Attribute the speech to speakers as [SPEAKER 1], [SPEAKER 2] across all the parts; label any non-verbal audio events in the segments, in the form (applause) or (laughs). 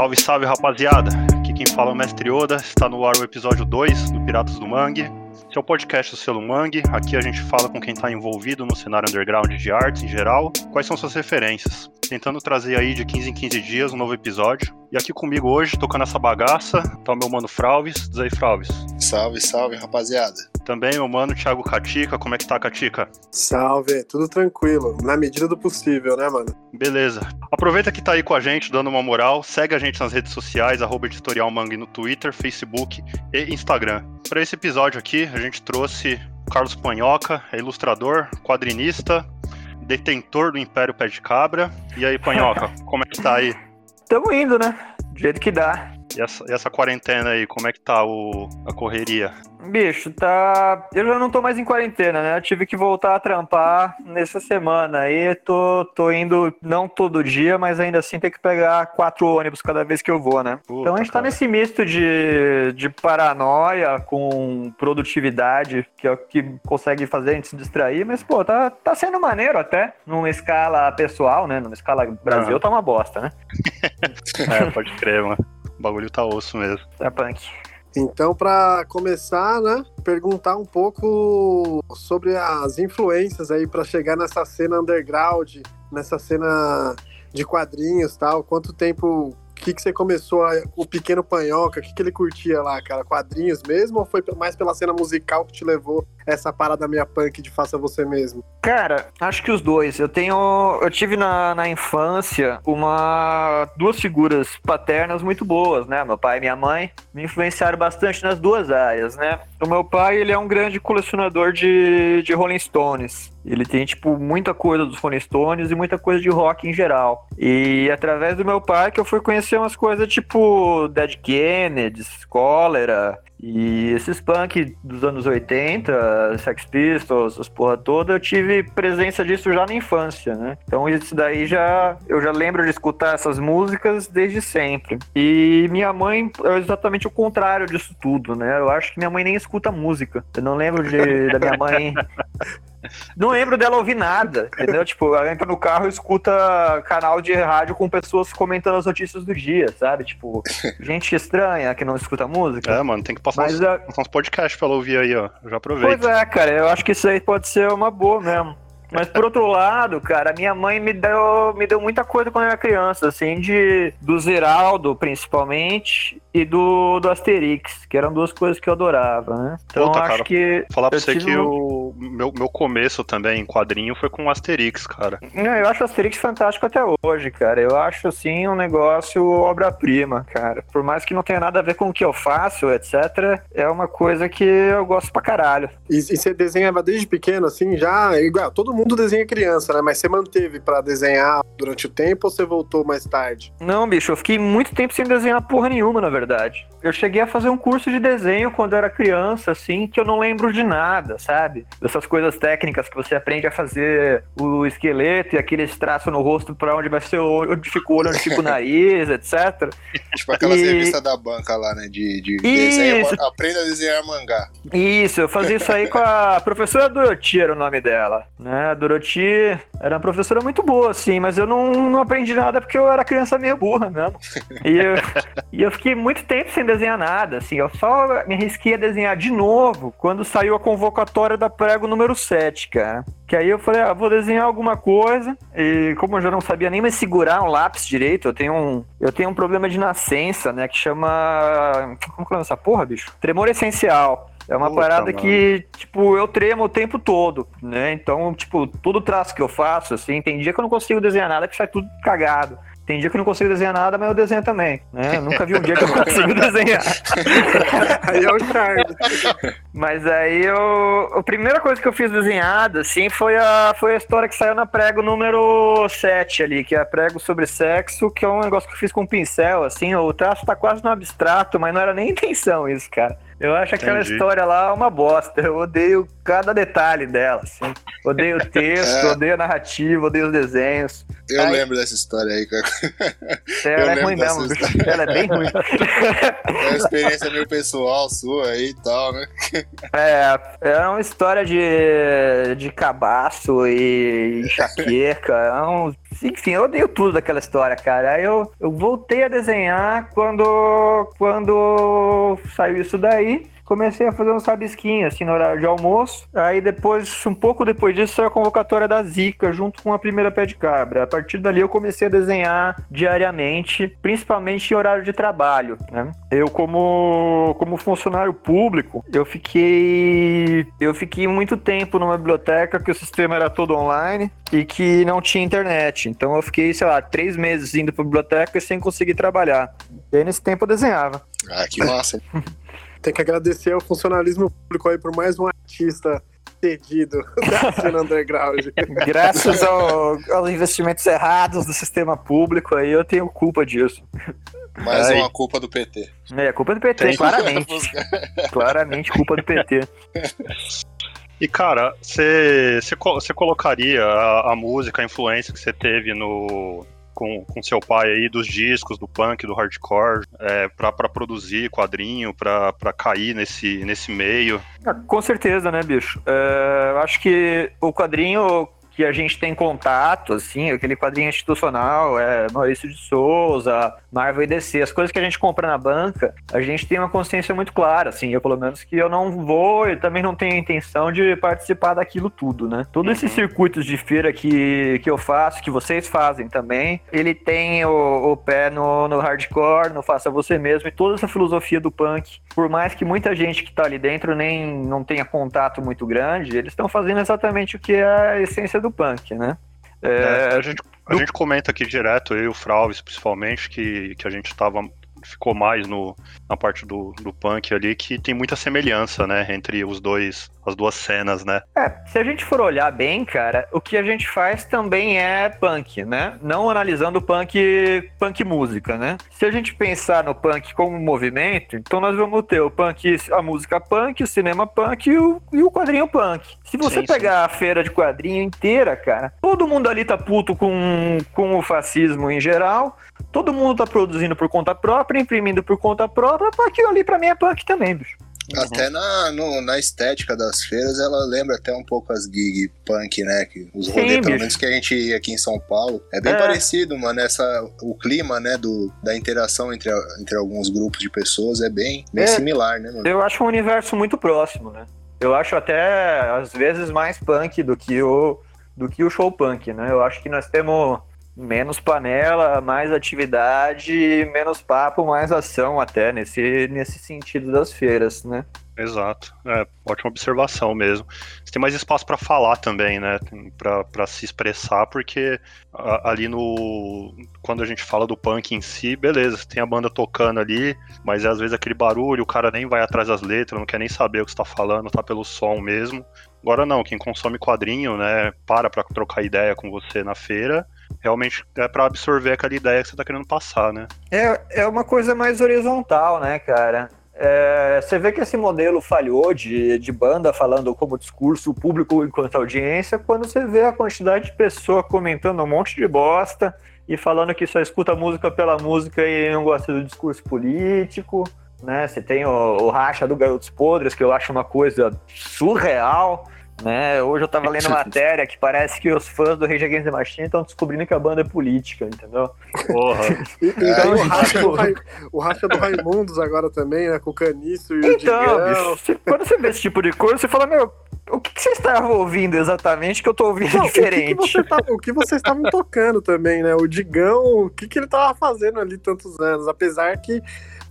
[SPEAKER 1] Salve, salve, rapaziada! Aqui quem fala é o Mestre Oda, está no ar o episódio 2 do Piratas do Mangue. Esse é o podcast do selo Mangue. Aqui a gente fala com quem está envolvido no cenário underground de artes em geral, quais são suas referências. Tentando trazer aí de 15 em 15 dias um novo episódio. E aqui comigo hoje, tocando essa bagaça, tá o meu mano Fralves. Diz aí, Fralves.
[SPEAKER 2] Salve, salve, rapaziada.
[SPEAKER 1] Também o mano Thiago Catica. Como é que tá, Catica?
[SPEAKER 3] Salve, tudo tranquilo, na medida do possível, né, mano?
[SPEAKER 1] Beleza. Aproveita que tá aí com a gente, dando uma moral. Segue a gente nas redes sociais, arroba Editorial Mangue no Twitter, Facebook e Instagram. Para esse episódio aqui, a gente trouxe Carlos Panhoca, é ilustrador, quadrinista, detentor do Império Pé de Cabra. E aí, Panhoca, como é que tá aí?
[SPEAKER 4] Tamo indo, né? Do jeito que dá.
[SPEAKER 1] E essa, e essa quarentena aí, como é que tá o, a correria?
[SPEAKER 4] Bicho, tá. Eu já não tô mais em quarentena, né? Eu tive que voltar a trampar nessa semana. Aí tô, tô indo, não todo dia, mas ainda assim tem que pegar quatro ônibus cada vez que eu vou, né?
[SPEAKER 1] Puta,
[SPEAKER 4] então a gente tá
[SPEAKER 1] cara.
[SPEAKER 4] nesse misto de, de paranoia com produtividade, que é o que consegue fazer a gente se distrair, mas, pô, tá, tá sendo maneiro até, numa escala pessoal, né? Numa escala Brasil, tá uma bosta, né? (laughs)
[SPEAKER 1] É, pode crer, mano. O bagulho tá osso mesmo.
[SPEAKER 4] Tá punk.
[SPEAKER 3] Então, para começar, né, perguntar um pouco sobre as influências aí para chegar nessa cena underground, nessa cena de quadrinhos, tal. Quanto tempo, que que você começou a, o pequeno panhoca, o que que ele curtia lá, cara? Quadrinhos mesmo ou foi mais pela cena musical que te levou essa parada meia punk de faça você mesmo?
[SPEAKER 4] Cara, acho que os dois. Eu tenho. Eu tive na, na infância uma. duas figuras paternas muito boas, né? Meu pai e minha mãe me influenciaram bastante nas duas áreas, né? O meu pai, ele é um grande colecionador de, de Rolling Stones. Ele tem, tipo, muita coisa dos Rolling Stones e muita coisa de rock em geral. E através do meu pai que eu fui conhecer umas coisas tipo Dead Kennedys, Cólera, e esses punk dos anos 80, Sex Pistols, as porra toda, eu tive presença disso já na infância, né? Então isso daí já eu já lembro de escutar essas músicas desde sempre. E minha mãe é exatamente o contrário disso tudo, né? Eu acho que minha mãe nem escuta música. Eu não lembro de, da minha mãe (laughs) não lembro dela ouvir nada, entendeu? Tipo, ela entra no carro e escuta canal de rádio com pessoas comentando as notícias do dia, sabe? Tipo, gente estranha que não escuta música.
[SPEAKER 1] É, mano, tem que passar
[SPEAKER 4] Mas
[SPEAKER 1] uns,
[SPEAKER 4] é-
[SPEAKER 1] passar uns podcasts pra ela ouvir aí, ó. Eu já aproveito.
[SPEAKER 4] Pois é, cara, eu acho que isso aí pode ser uma boa mesmo. Mas por outro lado, cara, minha mãe me deu, me deu muita coisa quando eu era criança, assim, de do Zeraldo, principalmente, e do, do Asterix, que eram duas coisas que eu adorava, né? Então
[SPEAKER 1] Puta,
[SPEAKER 4] acho
[SPEAKER 1] cara,
[SPEAKER 4] que.
[SPEAKER 1] Falar pra você que
[SPEAKER 4] um-
[SPEAKER 1] meu, meu começo também em quadrinho foi com o Asterix, cara.
[SPEAKER 4] Não, eu acho o Asterix fantástico até hoje, cara. Eu acho, assim, um negócio obra-prima, cara. Por mais que não tenha nada a ver com o que eu faço, etc., é uma coisa que eu gosto pra caralho.
[SPEAKER 3] E, e você desenhava desde pequeno, assim, já? Igual, todo mundo desenha criança, né? Mas você manteve pra desenhar durante o tempo ou você voltou mais tarde?
[SPEAKER 4] Não, bicho, eu fiquei muito tempo sem desenhar porra nenhuma, na verdade. Eu cheguei a fazer um curso de desenho quando eu era criança, assim, que eu não lembro de nada, sabe? Dessas coisas técnicas que você aprende a fazer o esqueleto e aqueles traços no rosto pra onde vai ser o olho, onde fica o olho, onde fica o nariz, (laughs) etc.
[SPEAKER 2] Tipo aquelas
[SPEAKER 4] E-
[SPEAKER 2] revistas da banca lá, né? De, de desenho. Aprenda a desenhar mangá.
[SPEAKER 4] Isso, eu fazia isso aí com a professora Doroti, era o nome dela, né? A Doroti era uma professora muito boa, assim, mas eu não, não aprendi nada porque eu era criança meio burra mesmo. E eu, e eu fiquei muito tempo sem desenhar nada, assim, eu só me arrisquei a desenhar de novo quando saiu a convocatória da prego número 7, cara. Que aí eu falei, ah, vou desenhar alguma coisa. E como eu já não sabia nem mais segurar um lápis direito, eu tenho um, eu tenho um problema de nascença, né? Que chama. Como que é essa porra, bicho? Tremor essencial. É uma
[SPEAKER 1] Puta,
[SPEAKER 4] parada
[SPEAKER 1] mano.
[SPEAKER 4] que, tipo, eu tremo o tempo todo, né? Então, tipo, todo traço que eu faço, assim, tem dia que eu não consigo desenhar nada que sai tudo cagado. Tem dia que eu não consigo desenhar nada, mas eu desenho também, né? Eu nunca vi um dia que eu (laughs) consigo desenhar.
[SPEAKER 3] Aí é o.
[SPEAKER 4] Mas aí eu. A primeira coisa que eu fiz desenhada, assim, foi a, foi a história que saiu na prego número 7 ali, que é a prego sobre sexo, que é um negócio que eu fiz com pincel, assim, o traço tá quase no abstrato, mas não era nem intenção isso, cara. Eu acho aquela
[SPEAKER 1] Entendi.
[SPEAKER 4] história lá uma bosta. Eu odeio cada detalhe dela, assim. Odeio o (laughs) texto,
[SPEAKER 2] É.
[SPEAKER 4] odeio a narrativa, odeio os desenhos.
[SPEAKER 2] Eu
[SPEAKER 4] Ai.
[SPEAKER 2] lembro dessa história aí, (laughs) cara.
[SPEAKER 4] Ela é ruim mesmo, bicho. Ela é bem ruim.
[SPEAKER 2] É uma experiência meio pessoal sua aí e tal, né?
[SPEAKER 4] É, é uma história de, de cabaço e enxaqueca. É um, enfim, eu odeio tudo daquela história, cara. Aí eu, eu voltei a desenhar quando, quando saiu isso daí. Comecei a fazer uns rabisquinhos, assim, no horário de almoço. Aí depois, um pouco depois disso, saiu a convocatória da Zika, junto com a primeira pé de cabra. A partir dali eu comecei a desenhar diariamente, principalmente em horário de trabalho, né? Eu, como, como funcionário público, eu fiquei. Eu fiquei muito tempo numa biblioteca que o sistema era todo online e que não tinha internet. Então eu fiquei, sei lá, três meses indo pra biblioteca sem conseguir trabalhar. E aí nesse tempo eu desenhava.
[SPEAKER 2] Ah, que massa. (laughs)
[SPEAKER 3] Tem que agradecer ao funcionalismo público aí por mais um artista cedido (laughs) da cena underground. (laughs)
[SPEAKER 4] Graças ao- aos investimentos errados do sistema público, aí eu tenho culpa disso.
[SPEAKER 2] Mais
[SPEAKER 1] Aí.
[SPEAKER 2] uma culpa do PT.
[SPEAKER 4] É, culpa do PT,
[SPEAKER 1] Tem.
[SPEAKER 4] claramente. (laughs) claramente culpa do PT.
[SPEAKER 1] E, cara, você você co- você colocaria a, a música, a influência que você teve no. Com, com seu pai aí, dos discos, do punk, do hardcore, é, pra produzir quadrinho, pra cair nesse, nesse meio.
[SPEAKER 4] Ah, Com certeza, né, bicho? É, acho que o quadrinho que a gente tem contato, assim, aquele quadrinho institucional, é Maurício de Souza, Marvel e DC, as coisas que a gente compra na banca, a gente tem uma consciência muito clara, assim, eu pelo menos que eu não vou e também não tenho a intenção de participar daquilo tudo, né? Todos esses circuitos de feira que, que eu faço, que vocês fazem também, ele tem o, o pé no, no hardcore, no faça você mesmo e toda essa filosofia do punk por mais que muita gente que tá ali dentro nem não tenha contato muito grande, eles estão fazendo exatamente o que é a essência do punk, né?
[SPEAKER 1] É,
[SPEAKER 4] É,
[SPEAKER 1] a, gente, a gente comenta aqui direto, eu e o Fralves principalmente, que, que a gente tava. Ficou mais no, na parte do, do punk ali, que tem muita semelhança, né? Entre os dois, as duas cenas, né?
[SPEAKER 4] é, se a gente for olhar bem, cara, o que a gente faz também é punk, né? Não analisando punk, punk música, né? Se a gente pensar no punk como um movimento, então nós vamos ter o punk, a música punk, o cinema punk e o, e o quadrinho punk. Se você
[SPEAKER 1] Sim,
[SPEAKER 4] pegar a feira de quadrinho inteira, cara, todo mundo ali tá puto com, com o fascismo em geral. Todo mundo tá produzindo por conta própria, imprimindo por conta própria, porque aquilo ali pra mim é punk também, bicho.
[SPEAKER 2] Até na, no- na estética das feiras, ela lembra até um pouco as gig punk, né? Que os rolês, pelo menos que a gente ia aqui em São Paulo, é bem
[SPEAKER 4] É.
[SPEAKER 2] parecido, mano. Essa, o clima, né, do, da interação entre, entre alguns grupos de pessoas é bem, bem
[SPEAKER 4] É.
[SPEAKER 2] similar, né, mano?
[SPEAKER 4] Eu acho um universo muito próximo, né? Eu acho até, às vezes, mais punk do que o, do que o show punk, né? Eu acho que nós temos menos panela, mais atividade, menos papo, mais ação até, nesse, nesse sentido das feiras, né?
[SPEAKER 1] Exato. É, ótima observação mesmo. Você tem mais espaço pra falar também, né? Pra se expressar, porque a- ali no. Quando a gente fala do punk em si, beleza, você tem a banda tocando ali, mas é às vezes aquele barulho, o cara nem vai atrás das letras, não quer nem saber o que você tá falando, tá pelo som mesmo. Agora não, quem consome quadrinho, né, para pra trocar ideia com você na feira, realmente é pra absorver aquela ideia que você tá querendo passar, né?
[SPEAKER 4] É, é uma coisa mais horizontal, né, cara? É, você vê que esse modelo falhou de, de banda falando como discurso público enquanto audiência, quando você vê a quantidade de pessoa comentando um monte de bosta e falando que só escuta música pela música e não gosta do discurso político, né? Você tem o, o racha do Garotos Podres, que eu acho uma coisa surreal, né? Hoje eu tava lendo (laughs) matéria que parece que os fãs do Rage Against the Machine estão descobrindo que a banda é política, entendeu?
[SPEAKER 1] Porra. (laughs)
[SPEAKER 3] E, e tem
[SPEAKER 2] É,
[SPEAKER 3] o, racha do, Rai- o racha do Raimundos agora também, né? Com o Caniço e o
[SPEAKER 4] Então,
[SPEAKER 3] Digão.
[SPEAKER 4] bicho, você- quando você vê esse tipo de coisa, você fala, meu, o que, que você estava ouvindo exatamente que eu tô ouvindo
[SPEAKER 3] Não, o que, que
[SPEAKER 4] diferente?
[SPEAKER 3] você tá- o que vocês estavam tocando também, né? O Digão, o que, que ele tava fazendo ali tantos anos? Apesar que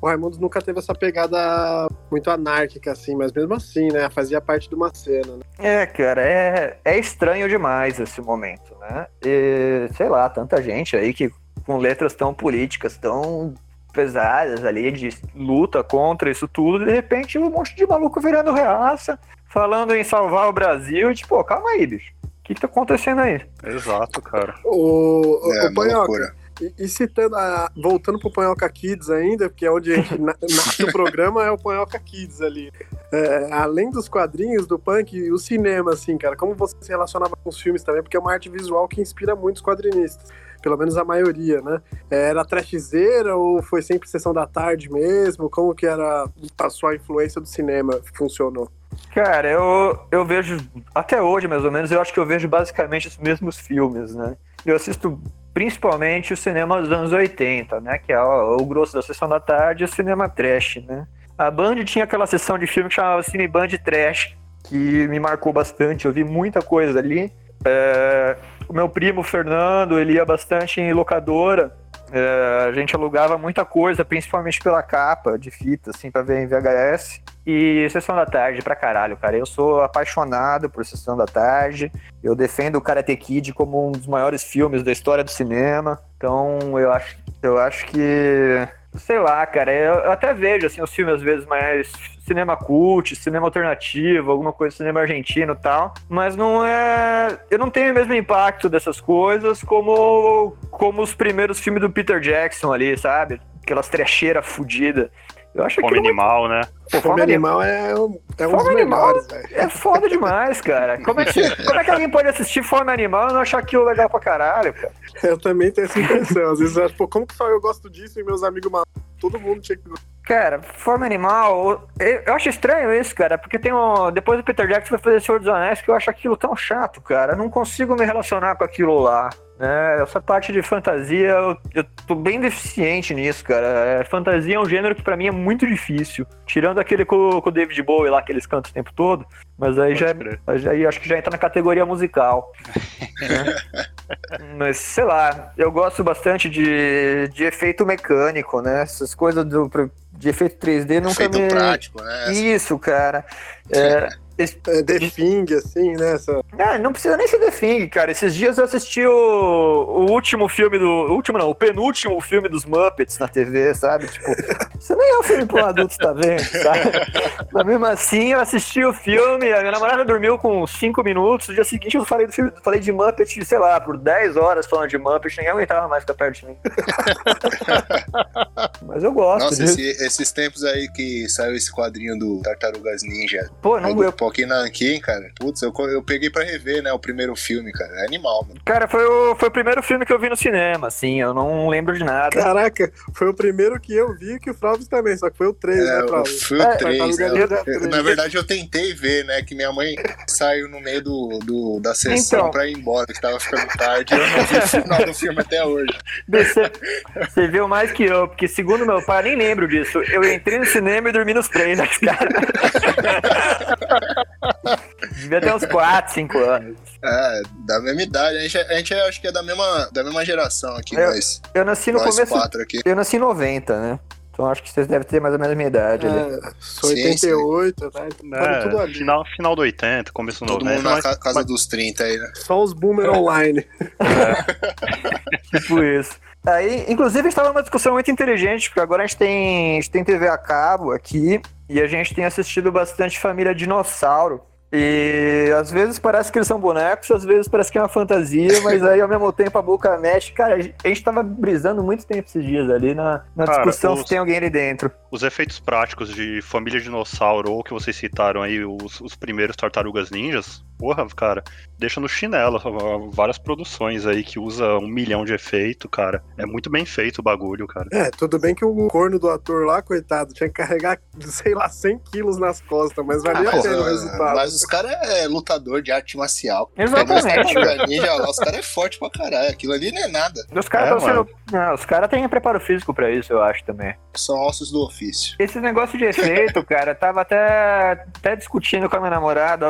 [SPEAKER 3] o Raimundos nunca teve essa pegada muito anárquica, assim, mas mesmo assim, né? Fazia parte de uma cena, né?
[SPEAKER 4] É, cara, é, é estranho demais esse momento, né? E, sei lá, tanta gente aí que com letras tão políticas, tão pesadas ali, de luta contra isso tudo, de repente um monte de maluco virando reaça, falando em salvar o Brasil, e tipo, pô, calma aí, bicho. O que, que tá acontecendo aí?
[SPEAKER 1] Exato, cara.
[SPEAKER 3] O, o,
[SPEAKER 2] É,
[SPEAKER 3] o Panhoca. E, e citando, a, voltando pro Panhoca Kids ainda, porque é onde na, nasce o (laughs) programa, é o Panhoca Kids ali. É, além dos quadrinhos, do punk, o cinema, assim, cara, como você se relacionava com os filmes também, porque é uma arte visual que inspira muitos quadrinistas pelo menos a maioria, né? Era trashzeira ou foi sempre sessão da tarde mesmo? Como que era a sua influência do cinema funcionou?
[SPEAKER 4] Cara, eu, eu vejo, até hoje mais ou menos, eu acho que eu vejo basicamente os mesmos filmes, né? Eu assisto principalmente o cinema dos anos 80, né? Que é o, o grosso da sessão da tarde o cinema trash, né? A Band tinha aquela sessão de filme que chamava Cine Band Trash, que me marcou bastante, eu vi muita coisa ali. É, o meu primo Fernando, ele ia bastante em locadora. É, a gente alugava muita coisa, principalmente pela capa de fita, assim, pra ver em VHS. E Sessão da Tarde pra caralho, cara. Eu sou apaixonado por Sessão da Tarde. Eu defendo o Karate Kid como um dos maiores filmes da história do cinema. Então, eu acho, eu acho que sei lá, cara, eu, até vejo assim os filmes às vezes mais cinema cult, cinema alternativo, alguma coisa cinema argentino tal, mas não é, eu não tenho o mesmo impacto dessas coisas como como os primeiros filmes do Peter Jackson ali, sabe? Aquelas trecheiras fodidas.
[SPEAKER 1] Eu acho Fome Animal, né?
[SPEAKER 3] Pô, Fome Animal é um, é um dos melhores, velho.
[SPEAKER 4] É foda demais, cara. Como é, que, como é que alguém pode assistir Fome Animal e não achar aquilo legal pra caralho, cara?
[SPEAKER 3] Eu também tenho essa impressão. Às vezes eu acho, pô, como que só eu gosto disso e meus amigos todo mundo tinha que
[SPEAKER 4] Cara, Forma Animal, eu, acho estranho isso, cara, porque tem um. Depois do Peter Jackson vai fazer Senhor dos Anéis, que eu acho aquilo tão chato, cara. Eu não consigo me relacionar com aquilo lá. Né? Essa parte de fantasia, eu, eu tô bem deficiente nisso, cara. É, fantasia é um gênero que para mim é muito difícil. Tirando aquele com, com o David Bowie lá, que eles cantam o tempo todo. Mas aí já, aí acho que já entra na categoria musical. né? (laughs) Mas, sei lá, eu gosto bastante de, de efeito mecânico, né? Essas coisas do de efeito 3D nunca efeito me...
[SPEAKER 2] prático, né?
[SPEAKER 4] Isso, cara. É,
[SPEAKER 3] é, The Thing, assim, né? Essa...
[SPEAKER 4] Ah, não precisa nem ser The Thing, cara. Esses dias eu assisti o, o último filme do. O último não, o penúltimo filme dos Muppets na TV, sabe? Tipo, (laughs) isso nem é um filme para um adulto tá vendo, sabe? Mas mesmo assim, eu assisti o filme, a minha namorada dormiu com 5 minutos, no dia seguinte eu falei do filme, falei de Muppet, sei lá, por 10 horas falando de Muppet, ninguém aguentava mais ficar perto de mim. (laughs) Mas eu gosto.
[SPEAKER 2] Nossa, esse, esses tempos aí que saiu esse quadrinho do Tartarugas Ninja.
[SPEAKER 4] Pô, não, eu,
[SPEAKER 2] aqui na Ankin, cara. Putz, eu, eu peguei pra rever, né? O primeiro filme, cara. É animal, mano.
[SPEAKER 4] Cara, foi o, foi o primeiro filme que eu vi no cinema, assim. Eu não lembro de nada.
[SPEAKER 3] Caraca, foi o primeiro que eu vi que o Flávio também, só que foi o 3,
[SPEAKER 2] é,
[SPEAKER 3] né, Flávio?
[SPEAKER 2] Foi o é, 3, né? Eu, na verdade, eu tentei ver, né? Que minha mãe saiu no meio do, do da sessão então, pra ir embora, que tava ficando tarde. Eu não vi o final do filme até hoje.
[SPEAKER 4] Você, você viu mais que eu, porque segundo meu pai, nem lembro disso. Eu entrei no cinema e dormi nos trailers, cara. (laughs) Devia ter uns 4, 5 anos.
[SPEAKER 2] É, da mesma idade. A gente, a gente acho que é da mesma, da mesma geração aqui, eu, nós.
[SPEAKER 4] Eu nasci no começo. Aqui. Eu nasci em 90, né? Então acho que vocês devem ter mais ou menos a minha idade. É, ali.
[SPEAKER 3] Sou 88, sim. tá?
[SPEAKER 1] É, tudo ali. Final, final do 80, começo do 90.
[SPEAKER 2] Todo mundo na mas, casa mas... dos 30 aí, né?
[SPEAKER 3] Só os boomer (laughs) online.
[SPEAKER 4] É. tipo isso. Aí, inclusive, estava uma discussão muito inteligente, porque agora a gente tem, a gente tem TV a cabo aqui e a gente tem assistido bastante Família Dinossauro. E às vezes parece que eles são bonecos, às vezes parece que é uma fantasia, mas aí ao mesmo tempo a boca mexe. Cara, a gente tava brisando muito tempo esses dias ali na, na Cara, discussão os, se tem alguém ali dentro.
[SPEAKER 1] Os efeitos práticos de Família Dinossauro, ou que vocês citaram aí, os, os primeiros Tartarugas Ninjas, porra, cara, deixa no chinelo. Várias produções aí que usa um milhão de efeito, cara. É muito bem feito o bagulho, cara.
[SPEAKER 3] É, tudo bem que o corno do ator lá, coitado, tinha que carregar, (laughs) sei lá, 100 quilos nas costas, mas valia ah, a pena o resultado.
[SPEAKER 2] Mas os caras é lutador de arte marcial.
[SPEAKER 4] Exatamente.
[SPEAKER 2] Ninja, lá, os caras é forte pra caralho. Aquilo ali não é nada.
[SPEAKER 4] Os caras é, sendo... Não, os caras têm preparo físico pra isso, eu acho também.
[SPEAKER 2] São ossos do ofício.
[SPEAKER 4] Esse negócio de efeito, (laughs) cara, tava até, até discutindo com a minha namorada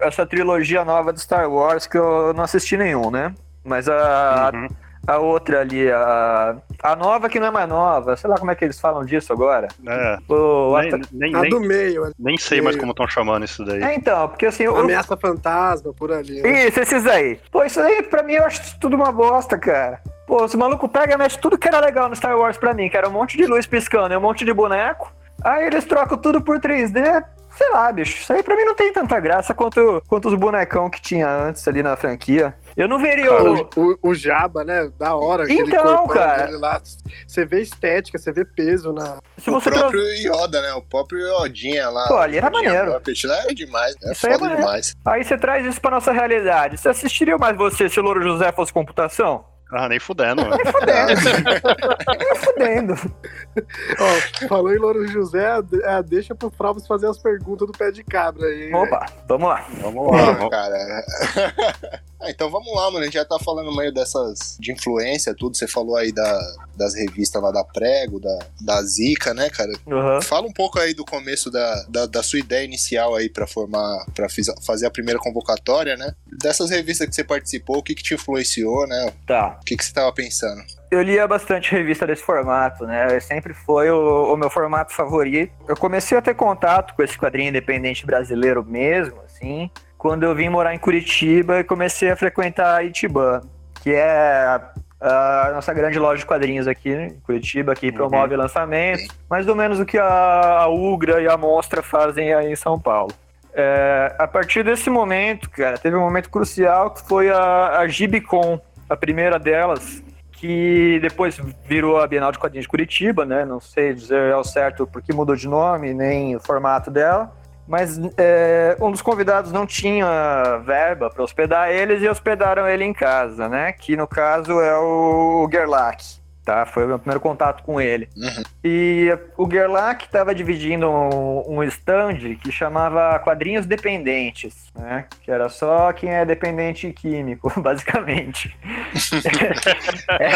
[SPEAKER 4] essa essa trilogia nova do Star Wars que eu não assisti nenhum, né? Mas a, uhum. A, outra ali, a, a nova que não é mais nova, sei lá como é que eles falam disso agora.
[SPEAKER 1] É. O, nem, nem,
[SPEAKER 3] a do meio.
[SPEAKER 1] Nem sei meio. mais como estão chamando isso daí.
[SPEAKER 4] É, então, porque assim. Eu,
[SPEAKER 3] Ameaça fantasma por ali. Né?
[SPEAKER 4] Isso, esses aí. Pô, isso aí pra mim eu acho tudo uma bosta, cara. Pô, esse maluco pega e mexe tudo que era legal no Star Wars pra mim, que era um monte de luz piscando e um monte de boneco. Aí eles trocam tudo por 3D, Sei lá, bicho. Isso aí pra mim não tem tanta graça quanto, quanto os bonecão que tinha antes ali na franquia. Eu não veria o...
[SPEAKER 3] O, o, Jaba, né? Da hora.
[SPEAKER 4] Então, cara.
[SPEAKER 3] Lá. Você vê estética, você vê peso na.
[SPEAKER 2] Se o próprio Yoda, né? O próprio Yodinha lá.
[SPEAKER 4] Pô, ali era maneiro.
[SPEAKER 2] Lá é demais, né? Isso foda
[SPEAKER 4] é
[SPEAKER 2] demais.
[SPEAKER 4] Aí você traz isso pra nossa realidade. Você assistiria mais você se o Louro José fosse computação?
[SPEAKER 1] Ah, nem fudendo,
[SPEAKER 4] mano. Nem fudendo. nem fudendo.
[SPEAKER 3] Ó, falou em Louro José, é, deixa pro Fravos fazer as perguntas do pé de cabra aí.
[SPEAKER 4] Opa, vamos lá.
[SPEAKER 2] Vamos lá, cara. (laughs) ah, então vamos lá, mano. A gente já tá falando meio dessas de influência, tudo. Você falou aí da, das revistas lá da Prego, da, da Zica, né, cara?
[SPEAKER 4] Uhum.
[SPEAKER 2] Fala um pouco aí do começo da, da, da sua ideia inicial aí para formar, para fazer a primeira convocatória, né? Dessas revistas que você participou, o que, que te influenciou, né?
[SPEAKER 4] Tá.
[SPEAKER 2] O que, que você estava pensando?
[SPEAKER 4] Eu lia bastante revista desse formato, né? Sempre foi o, o, meu formato favorito. Eu comecei a ter contato com esse quadrinho independente brasileiro mesmo, assim, quando eu vim morar em Curitiba e comecei a frequentar a Itibã, que é a nossa grande loja de quadrinhos aqui em Curitiba, que uhum. promove lançamentos, mais ou menos o que a, Ugra e a Monstra fazem aí em São Paulo. É, a partir desse momento, cara, teve um momento crucial que foi a, a Gibicon, a primeira delas, que depois virou a Bienal de Quadrinhos de Curitiba, né? Não sei dizer ao certo porque mudou de nome, nem o formato dela. Mas é, um dos convidados não tinha verba para hospedar eles e hospedaram ele em casa, né? Que no caso é o Gerlach tá? Foi o meu primeiro contato com ele.
[SPEAKER 2] Uhum.
[SPEAKER 4] E o Gerlach estava dividindo um, um stand que chamava Quadrinhos Dependentes, né? Que era só quem é dependente químico, (laughs) basicamente.
[SPEAKER 2] é...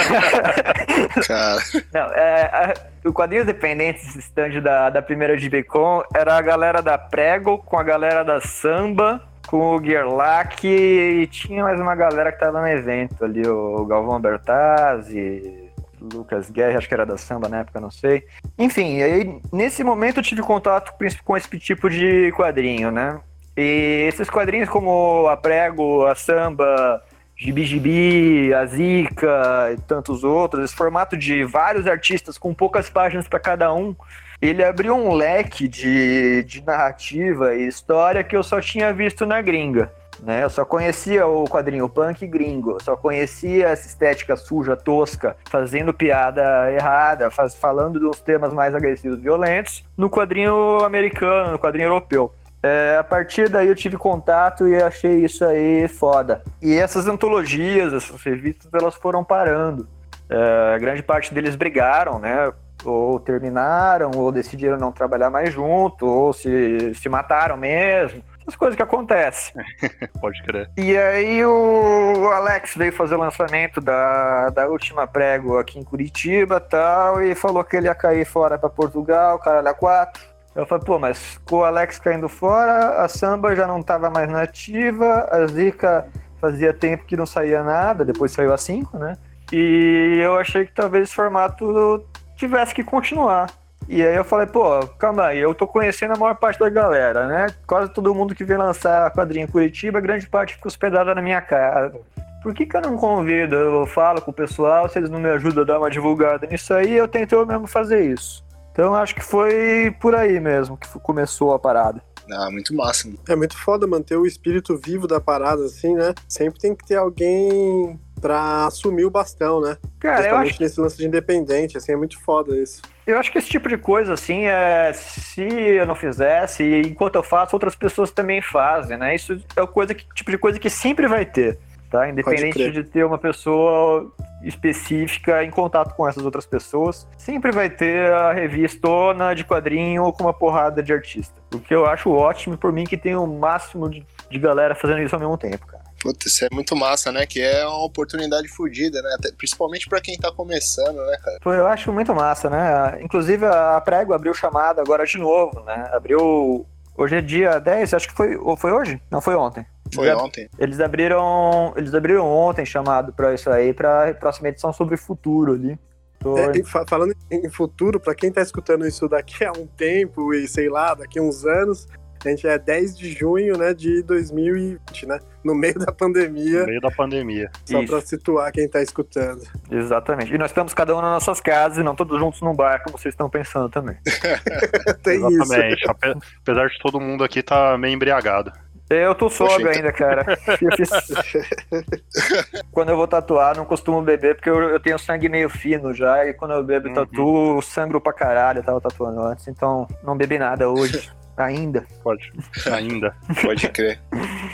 [SPEAKER 2] (laughs) Cara.
[SPEAKER 4] Não, é, o Quadrinhos Dependentes, esse stand da, da primeira de Bacon, era a galera da Prego com a galera da Samba com o Gerlach e tinha mais uma galera que tava no evento ali, o Galvão Bertazzi, Lucas Guerra, acho que era da samba na época, não sei. Enfim, aí nesse momento eu tive contato com esse tipo de quadrinho, né? E esses quadrinhos como a Prego, a Samba, Gibi Gibi, a Zika e tantos outros, esse formato de vários artistas com poucas páginas para cada um, ele abriu um leque de, de narrativa e história que eu só tinha visto na gringa. Né? Eu só conhecia o quadrinho punk gringo, só conhecia essa estética suja, tosca, fazendo piada errada, faz, falando dos temas mais agressivos violentos, no quadrinho americano, no quadrinho europeu. É, a partir daí eu tive contato e achei isso aí foda. E essas antologias, essas revistas, elas foram parando. É, grande parte deles brigaram, né? Ou terminaram, ou decidiram não trabalhar mais junto, ou se, se mataram mesmo as coisas que acontecem. (laughs)
[SPEAKER 1] Pode crer.
[SPEAKER 4] E aí o Alex veio fazer o lançamento da, da última prego aqui em Curitiba tal, e falou que ele ia cair fora para Portugal, caralho, a quatro. Eu falei, pô, mas com o Alex caindo fora, a samba já não estava mais nativa, a Zica fazia tempo que não saía nada, depois saiu a 5, né? E eu achei que talvez esse formato tivesse que continuar. E aí eu falei, pô, calma aí, eu tô conhecendo a maior parte da galera, né? Quase todo mundo que vem lançar quadrinho em Curitiba, grande parte fica hospedada na minha casa. Por que, que eu não convido? Eu falo com o pessoal, se eles não me ajudam a dar uma divulgada nisso aí, eu tento eu mesmo fazer isso. Então acho que foi por aí mesmo que começou a parada.
[SPEAKER 2] Ah, muito massa.
[SPEAKER 3] É muito foda manter o espírito vivo da parada, assim, né? Sempre tem que ter alguém pra assumir o bastão, né?
[SPEAKER 4] Cara, eu acho...
[SPEAKER 3] nesse lance de independente, assim, é muito foda isso.
[SPEAKER 4] Eu acho que esse tipo de coisa, assim, é, se eu não fizesse, enquanto eu faço, outras pessoas também fazem, né? Isso é coisa que, tipo de coisa que sempre vai ter, tá? Independente de ter uma pessoa específica em contato com essas outras pessoas, sempre vai ter a revistona de quadrinho com uma porrada de artista. O que eu acho ótimo por mim que tem o máximo de, de galera fazendo isso ao mesmo tempo, cara.
[SPEAKER 2] Putz, isso é muito massa, né? Que é uma oportunidade fodida, né? Até, principalmente para quem tá começando, né, cara?
[SPEAKER 4] Pô, eu acho muito massa, né? Inclusive a Prego abriu chamada agora de novo, né? Abriu. Hoje é dia 10, acho que foi. Ou foi hoje? Não, foi ontem.
[SPEAKER 2] Foi eles, ontem.
[SPEAKER 4] Eles abriram. Eles abriram ontem chamado para isso aí, pra próxima edição sobre futuro ali.
[SPEAKER 3] Tô... É, falando em futuro, para quem tá escutando isso daqui (laughs) a um tempo e sei lá, daqui a uns anos, a gente é 10 de junho, né, de 2020, né? No meio da pandemia.
[SPEAKER 1] No meio da pandemia.
[SPEAKER 3] Só para situar quem tá escutando.
[SPEAKER 4] Exatamente. E nós estamos cada um nas nossas casas e não todos juntos num bar, como vocês estão pensando também. (laughs)
[SPEAKER 3] Tem
[SPEAKER 1] Exatamente. isso. Apesar de todo mundo aqui tá meio embriagado.
[SPEAKER 4] Eu tô sóbrio
[SPEAKER 2] Poxa,
[SPEAKER 4] ainda, cara. Eu (laughs) fiz- quando eu vou tatuar, não costumo beber, porque eu, eu tenho sangue meio fino já, e quando eu bebo e
[SPEAKER 1] Uhum.
[SPEAKER 4] tatuo, sangro pra caralho, eu tava tatuando antes, então não bebi nada hoje, ainda.
[SPEAKER 1] Pode. Ainda.
[SPEAKER 2] Pode crer.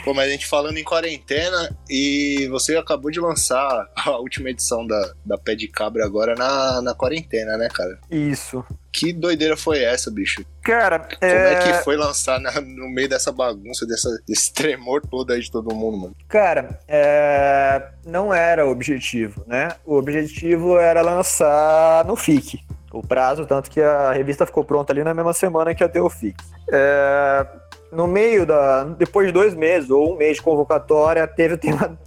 [SPEAKER 2] Pô, mas a gente falando em quarentena e você acabou de lançar a última edição da, da Pé de Cabra agora na, na quarentena, né, cara?
[SPEAKER 4] Isso.
[SPEAKER 2] Que doideira foi essa, bicho?
[SPEAKER 4] Cara,
[SPEAKER 2] Como é,
[SPEAKER 4] é...
[SPEAKER 2] que foi lançar na- no meio dessa bagunça, dessa, desse tremor todo aí de todo mundo, mano?
[SPEAKER 4] Cara, é, não era o objetivo, né? O objetivo era lançar no FIC. O prazo, tanto que a revista ficou pronta ali na mesma semana que ia ter o FIC. É, no meio da. Depois de dois meses, ou um mês de convocatória, teve o tema.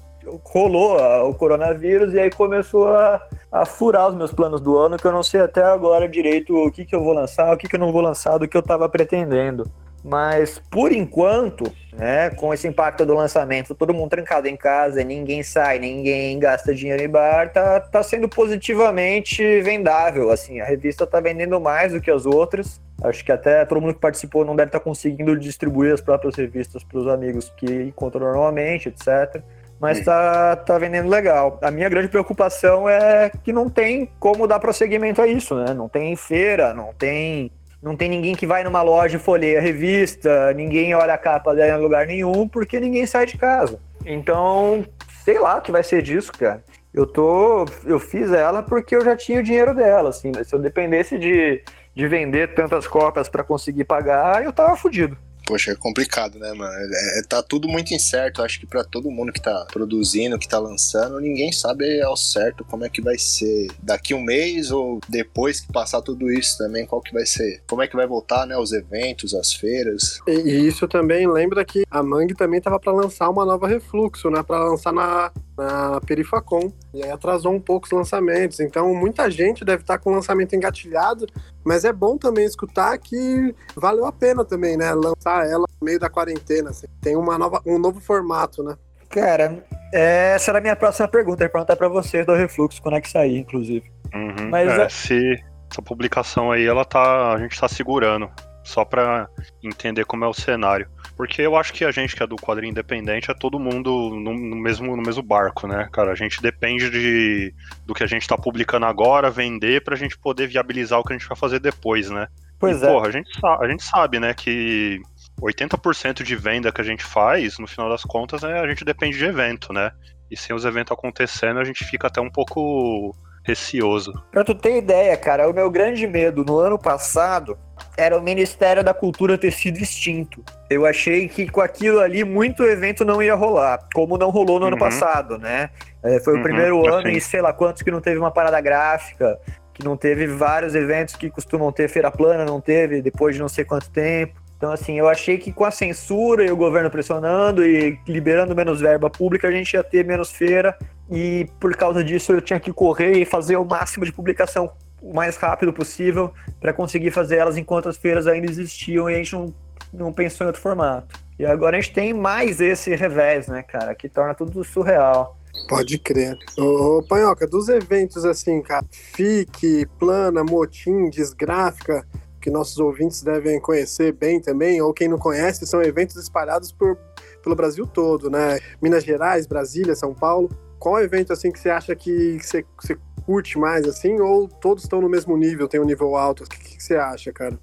[SPEAKER 4] Rolou a- o coronavírus e aí começou a, a furar os meus planos do ano, que eu não sei até agora direito o que, que eu vou lançar, o que, que eu não vou lançar, do que eu tava pretendendo. Mas por enquanto, né, com esse impacto do lançamento, todo mundo trancado em casa, ninguém sai, ninguém gasta dinheiro em bar, tá, tá sendo positivamente vendável. Assim, a revista tá vendendo mais do que as outras. Acho que até todo mundo que participou não deve estar conseguindo distribuir as próprias revistas para os amigos que encontram normalmente, etc. Mas tá, tá vendendo legal. A minha grande preocupação é que não tem como dar prosseguimento a isso, né? Não tem feira, não tem não tem ninguém que vai numa loja e folheia a revista, ninguém olha a capa dela em lugar nenhum, porque ninguém sai de casa. Então, sei lá o que vai ser disso, cara. Eu tô. Eu fiz ela porque eu já tinha o dinheiro dela, assim. Se eu dependesse de, de vender tantas cópias para conseguir pagar, eu tava fudido.
[SPEAKER 2] Poxa, é complicado, né, mano? É, é- tá tudo muito incerto. Acho que pra todo mundo que tá produzindo, que tá lançando, ninguém sabe ao certo como é que vai ser daqui um mês ou depois que passar tudo isso também, qual que vai ser. Como é que vai voltar, né? Os eventos, as feiras.
[SPEAKER 3] E, e isso também lembra que a Mangue também tava para lançar uma nova Refluxo, né? Para lançar na, na Perifacom. E aí atrasou um pouco os lançamentos. Então muita gente deve estar com o lançamento engatilhado, mas é bom também escutar que valeu a pena também, né? Lançar ela no meio da quarentena. assim. Tem uma nova, um novo formato, né?
[SPEAKER 4] Cara, essa era a minha próxima pergunta. Eu ia perguntar pra vocês do Refluxo, quando é que sair, inclusive.
[SPEAKER 1] Uhum.
[SPEAKER 4] Mas
[SPEAKER 1] é,
[SPEAKER 4] é-
[SPEAKER 1] se essa publicação aí, ela tá. A gente tá segurando. Só pra entender como é o cenário. Porque eu acho que a gente que é do quadrinho independente é todo mundo no, no mesmo, no mesmo barco, né, cara? A gente depende de, do que a gente tá publicando agora, vender, pra gente poder viabilizar o que a gente vai fazer depois, né?
[SPEAKER 4] Pois
[SPEAKER 1] E,
[SPEAKER 4] é.
[SPEAKER 1] Porra, a gente, a gente sabe, né, que 80% de venda que a gente faz, no final das contas, é, a gente depende de evento, né? E sem os eventos acontecendo, a gente fica até um pouco receoso.
[SPEAKER 4] Pra tu ter ideia, cara, o meu grande medo no ano passado era o Ministério da Cultura ter sido extinto. Eu achei que com aquilo ali muito evento não ia rolar, como não rolou no ano
[SPEAKER 1] Uhum.
[SPEAKER 4] passado, né? É, foi
[SPEAKER 1] Uhum,
[SPEAKER 4] o primeiro ano
[SPEAKER 1] assim.
[SPEAKER 4] e sei lá quantos que não teve uma parada gráfica, que não teve vários eventos que costumam ter feira plana, não teve depois de não sei quanto tempo. Então, assim, eu achei que com a censura e o governo pressionando e liberando menos verba pública, a gente ia ter menos feira. E por causa disso, eu tinha que correr e fazer o máximo de publicação o mais rápido possível para conseguir fazer elas enquanto as feiras ainda existiam e a gente não, não pensou em outro formato. E agora a gente tem mais esse revés, né, cara, que torna tudo surreal.
[SPEAKER 3] Pode crer. Ô, Panhoca, dos eventos assim, cara, FIC, Plana, Motim, Desgráfica, que nossos ouvintes devem conhecer bem também, ou quem não conhece, são eventos espalhados por, pelo Brasil todo, né? Minas Gerais, Brasília, São Paulo. Qual evento assim que você acha que você curte mais, assim, ou todos estão no mesmo nível, tem um nível alto? O que, que você acha, cara?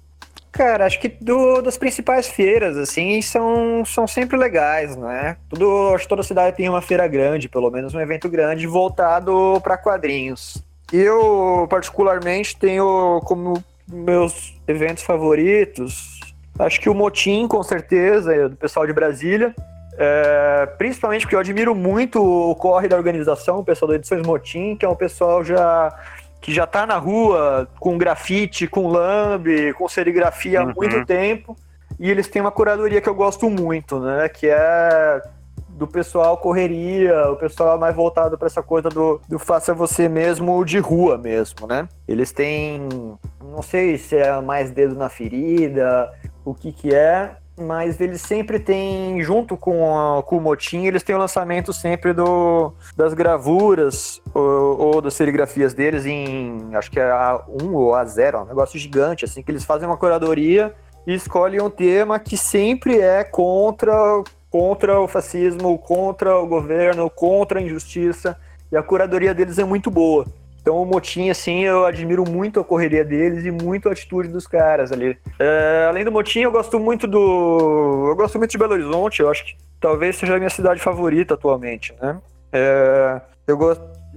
[SPEAKER 4] Cara, acho que do- das principais feiras, assim, são, são sempre legais, né? Tudo, acho que toda cidade tem uma feira grande, pelo menos um evento grande, voltado para quadrinhos. Eu, particularmente, tenho como meus eventos favoritos, acho que o Motim, com certeza, é do pessoal de Brasília. É, principalmente porque eu admiro muito o corre da organização, o pessoal da Edições Motim, que é um pessoal já que já tá na rua com grafite, com lambe, com serigrafia há
[SPEAKER 1] Uhum.
[SPEAKER 4] muito tempo. E eles têm uma curadoria que eu gosto muito, né? Que é do pessoal correria, o pessoal mais voltado para essa coisa do, do faça você mesmo de rua mesmo, né? Eles têm, não sei se é mais dedo na ferida, o que que é, mas eles sempre têm, junto com, a- com o Motim, eles têm o lançamento sempre do, das gravuras ou, ou das serigrafias deles em, acho que é A1 ou A0, é um negócio gigante, assim, que eles fazem uma curadoria e escolhem um tema que sempre é contra contra o fascismo, contra o governo, contra a injustiça, e a curadoria deles é muito boa. Então o Motim, assim, eu admiro muito a correria deles e muito a atitude dos caras ali. É, além do Motim, eu gosto muito do. Eu gosto muito de Belo Horizonte, eu acho que talvez seja a minha cidade favorita atualmente, né? É, eu,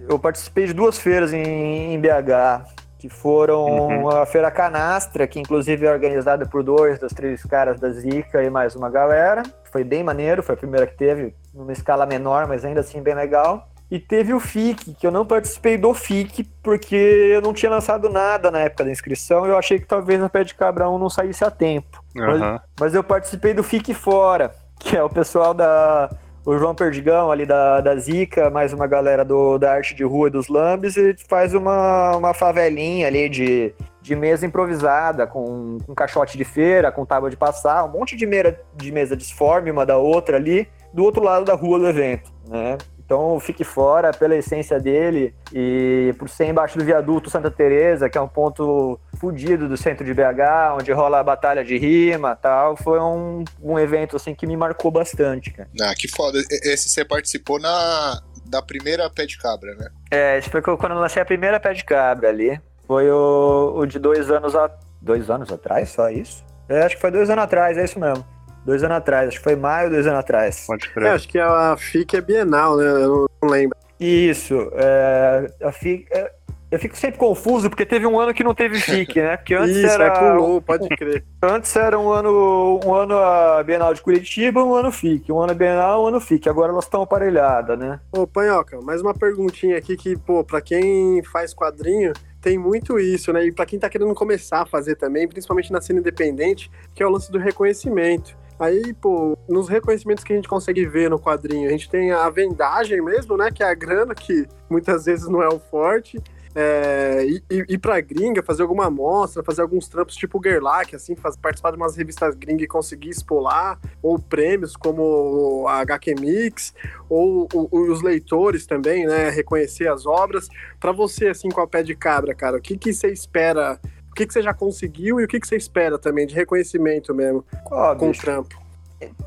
[SPEAKER 4] eu participei de duas feiras em, em BH, que foram uhum. a Feira Canastra, que inclusive é organizada por dois dos três caras da Zica e mais uma galera. Foi bem maneiro, foi a primeira que teve, numa escala menor, mas ainda assim bem legal. E teve o FIC, que eu não participei do FIC porque eu não tinha lançado nada na época da inscrição e eu achei que talvez a Pé de Cabra 1 não saísse a tempo. Uhum. Mas, mas, eu participei do FIC Fora, que é o pessoal da. O João Perdigão ali da, da Zica, mais uma galera do, da arte de rua e dos lambes, e faz uma, uma favelinha ali de, de mesa improvisada, com, com caixote de feira, com tábua de passar, um monte de, meira, de mesa disforme uma da outra ali, do outro lado da rua do evento, né? Então fique fora pela essência dele e por ser embaixo do viaduto Santa Teresa, que é um ponto fudido do centro de BH, onde rola a batalha de rima tal, foi um, um evento assim que me marcou bastante, cara.
[SPEAKER 2] Ah, que foda. Esse você participou na da primeira pé de cabra, né?
[SPEAKER 4] É, esse foi quando eu lancei a primeira pé de cabra ali. Foi o, o de dois anos a dois anos atrás, só isso? É, acho que foi dois anos atrás, é isso mesmo. Dois anos atrás, acho que foi maio, dois anos atrás.
[SPEAKER 3] Pode crer. É, acho que a FIC é bienal, né? Eu não lembro.
[SPEAKER 4] Isso. É, a FIC. É, eu fico sempre confuso, porque teve um ano que não teve FIC, né? Porque antes
[SPEAKER 3] Isso,
[SPEAKER 4] era. É,
[SPEAKER 3] pulou, pode crer.
[SPEAKER 4] Antes era um ano, um ano a Bienal de Curitiba, um ano FIC. Um ano a Bienal, um ano FIC. Agora elas estão aparelhadas, né?
[SPEAKER 3] Ô, Panhoca, mais uma perguntinha aqui que, pô, pra quem faz quadrinho, tem muito isso, né? E pra quem tá querendo começar a fazer também, principalmente na cena independente, que é o lance do reconhecimento. Aí, pô, nos reconhecimentos que a gente consegue ver no quadrinho, a gente tem a vendagem mesmo, né? Que é a grana, que muitas vezes não é o forte. É, ir, ir pra gringa, fazer alguma amostra, fazer alguns trampos tipo Gerlach, assim, participar de umas revistas gringas e conseguir expolar, ou prêmios como a HQ Mix, ou, os leitores também, né, reconhecer as obras. Para você, assim, com a pé de cabra, cara, o que, que você espera o que, que você já conseguiu e o que, que você espera também de reconhecimento mesmo oh, com bicho. o trampo?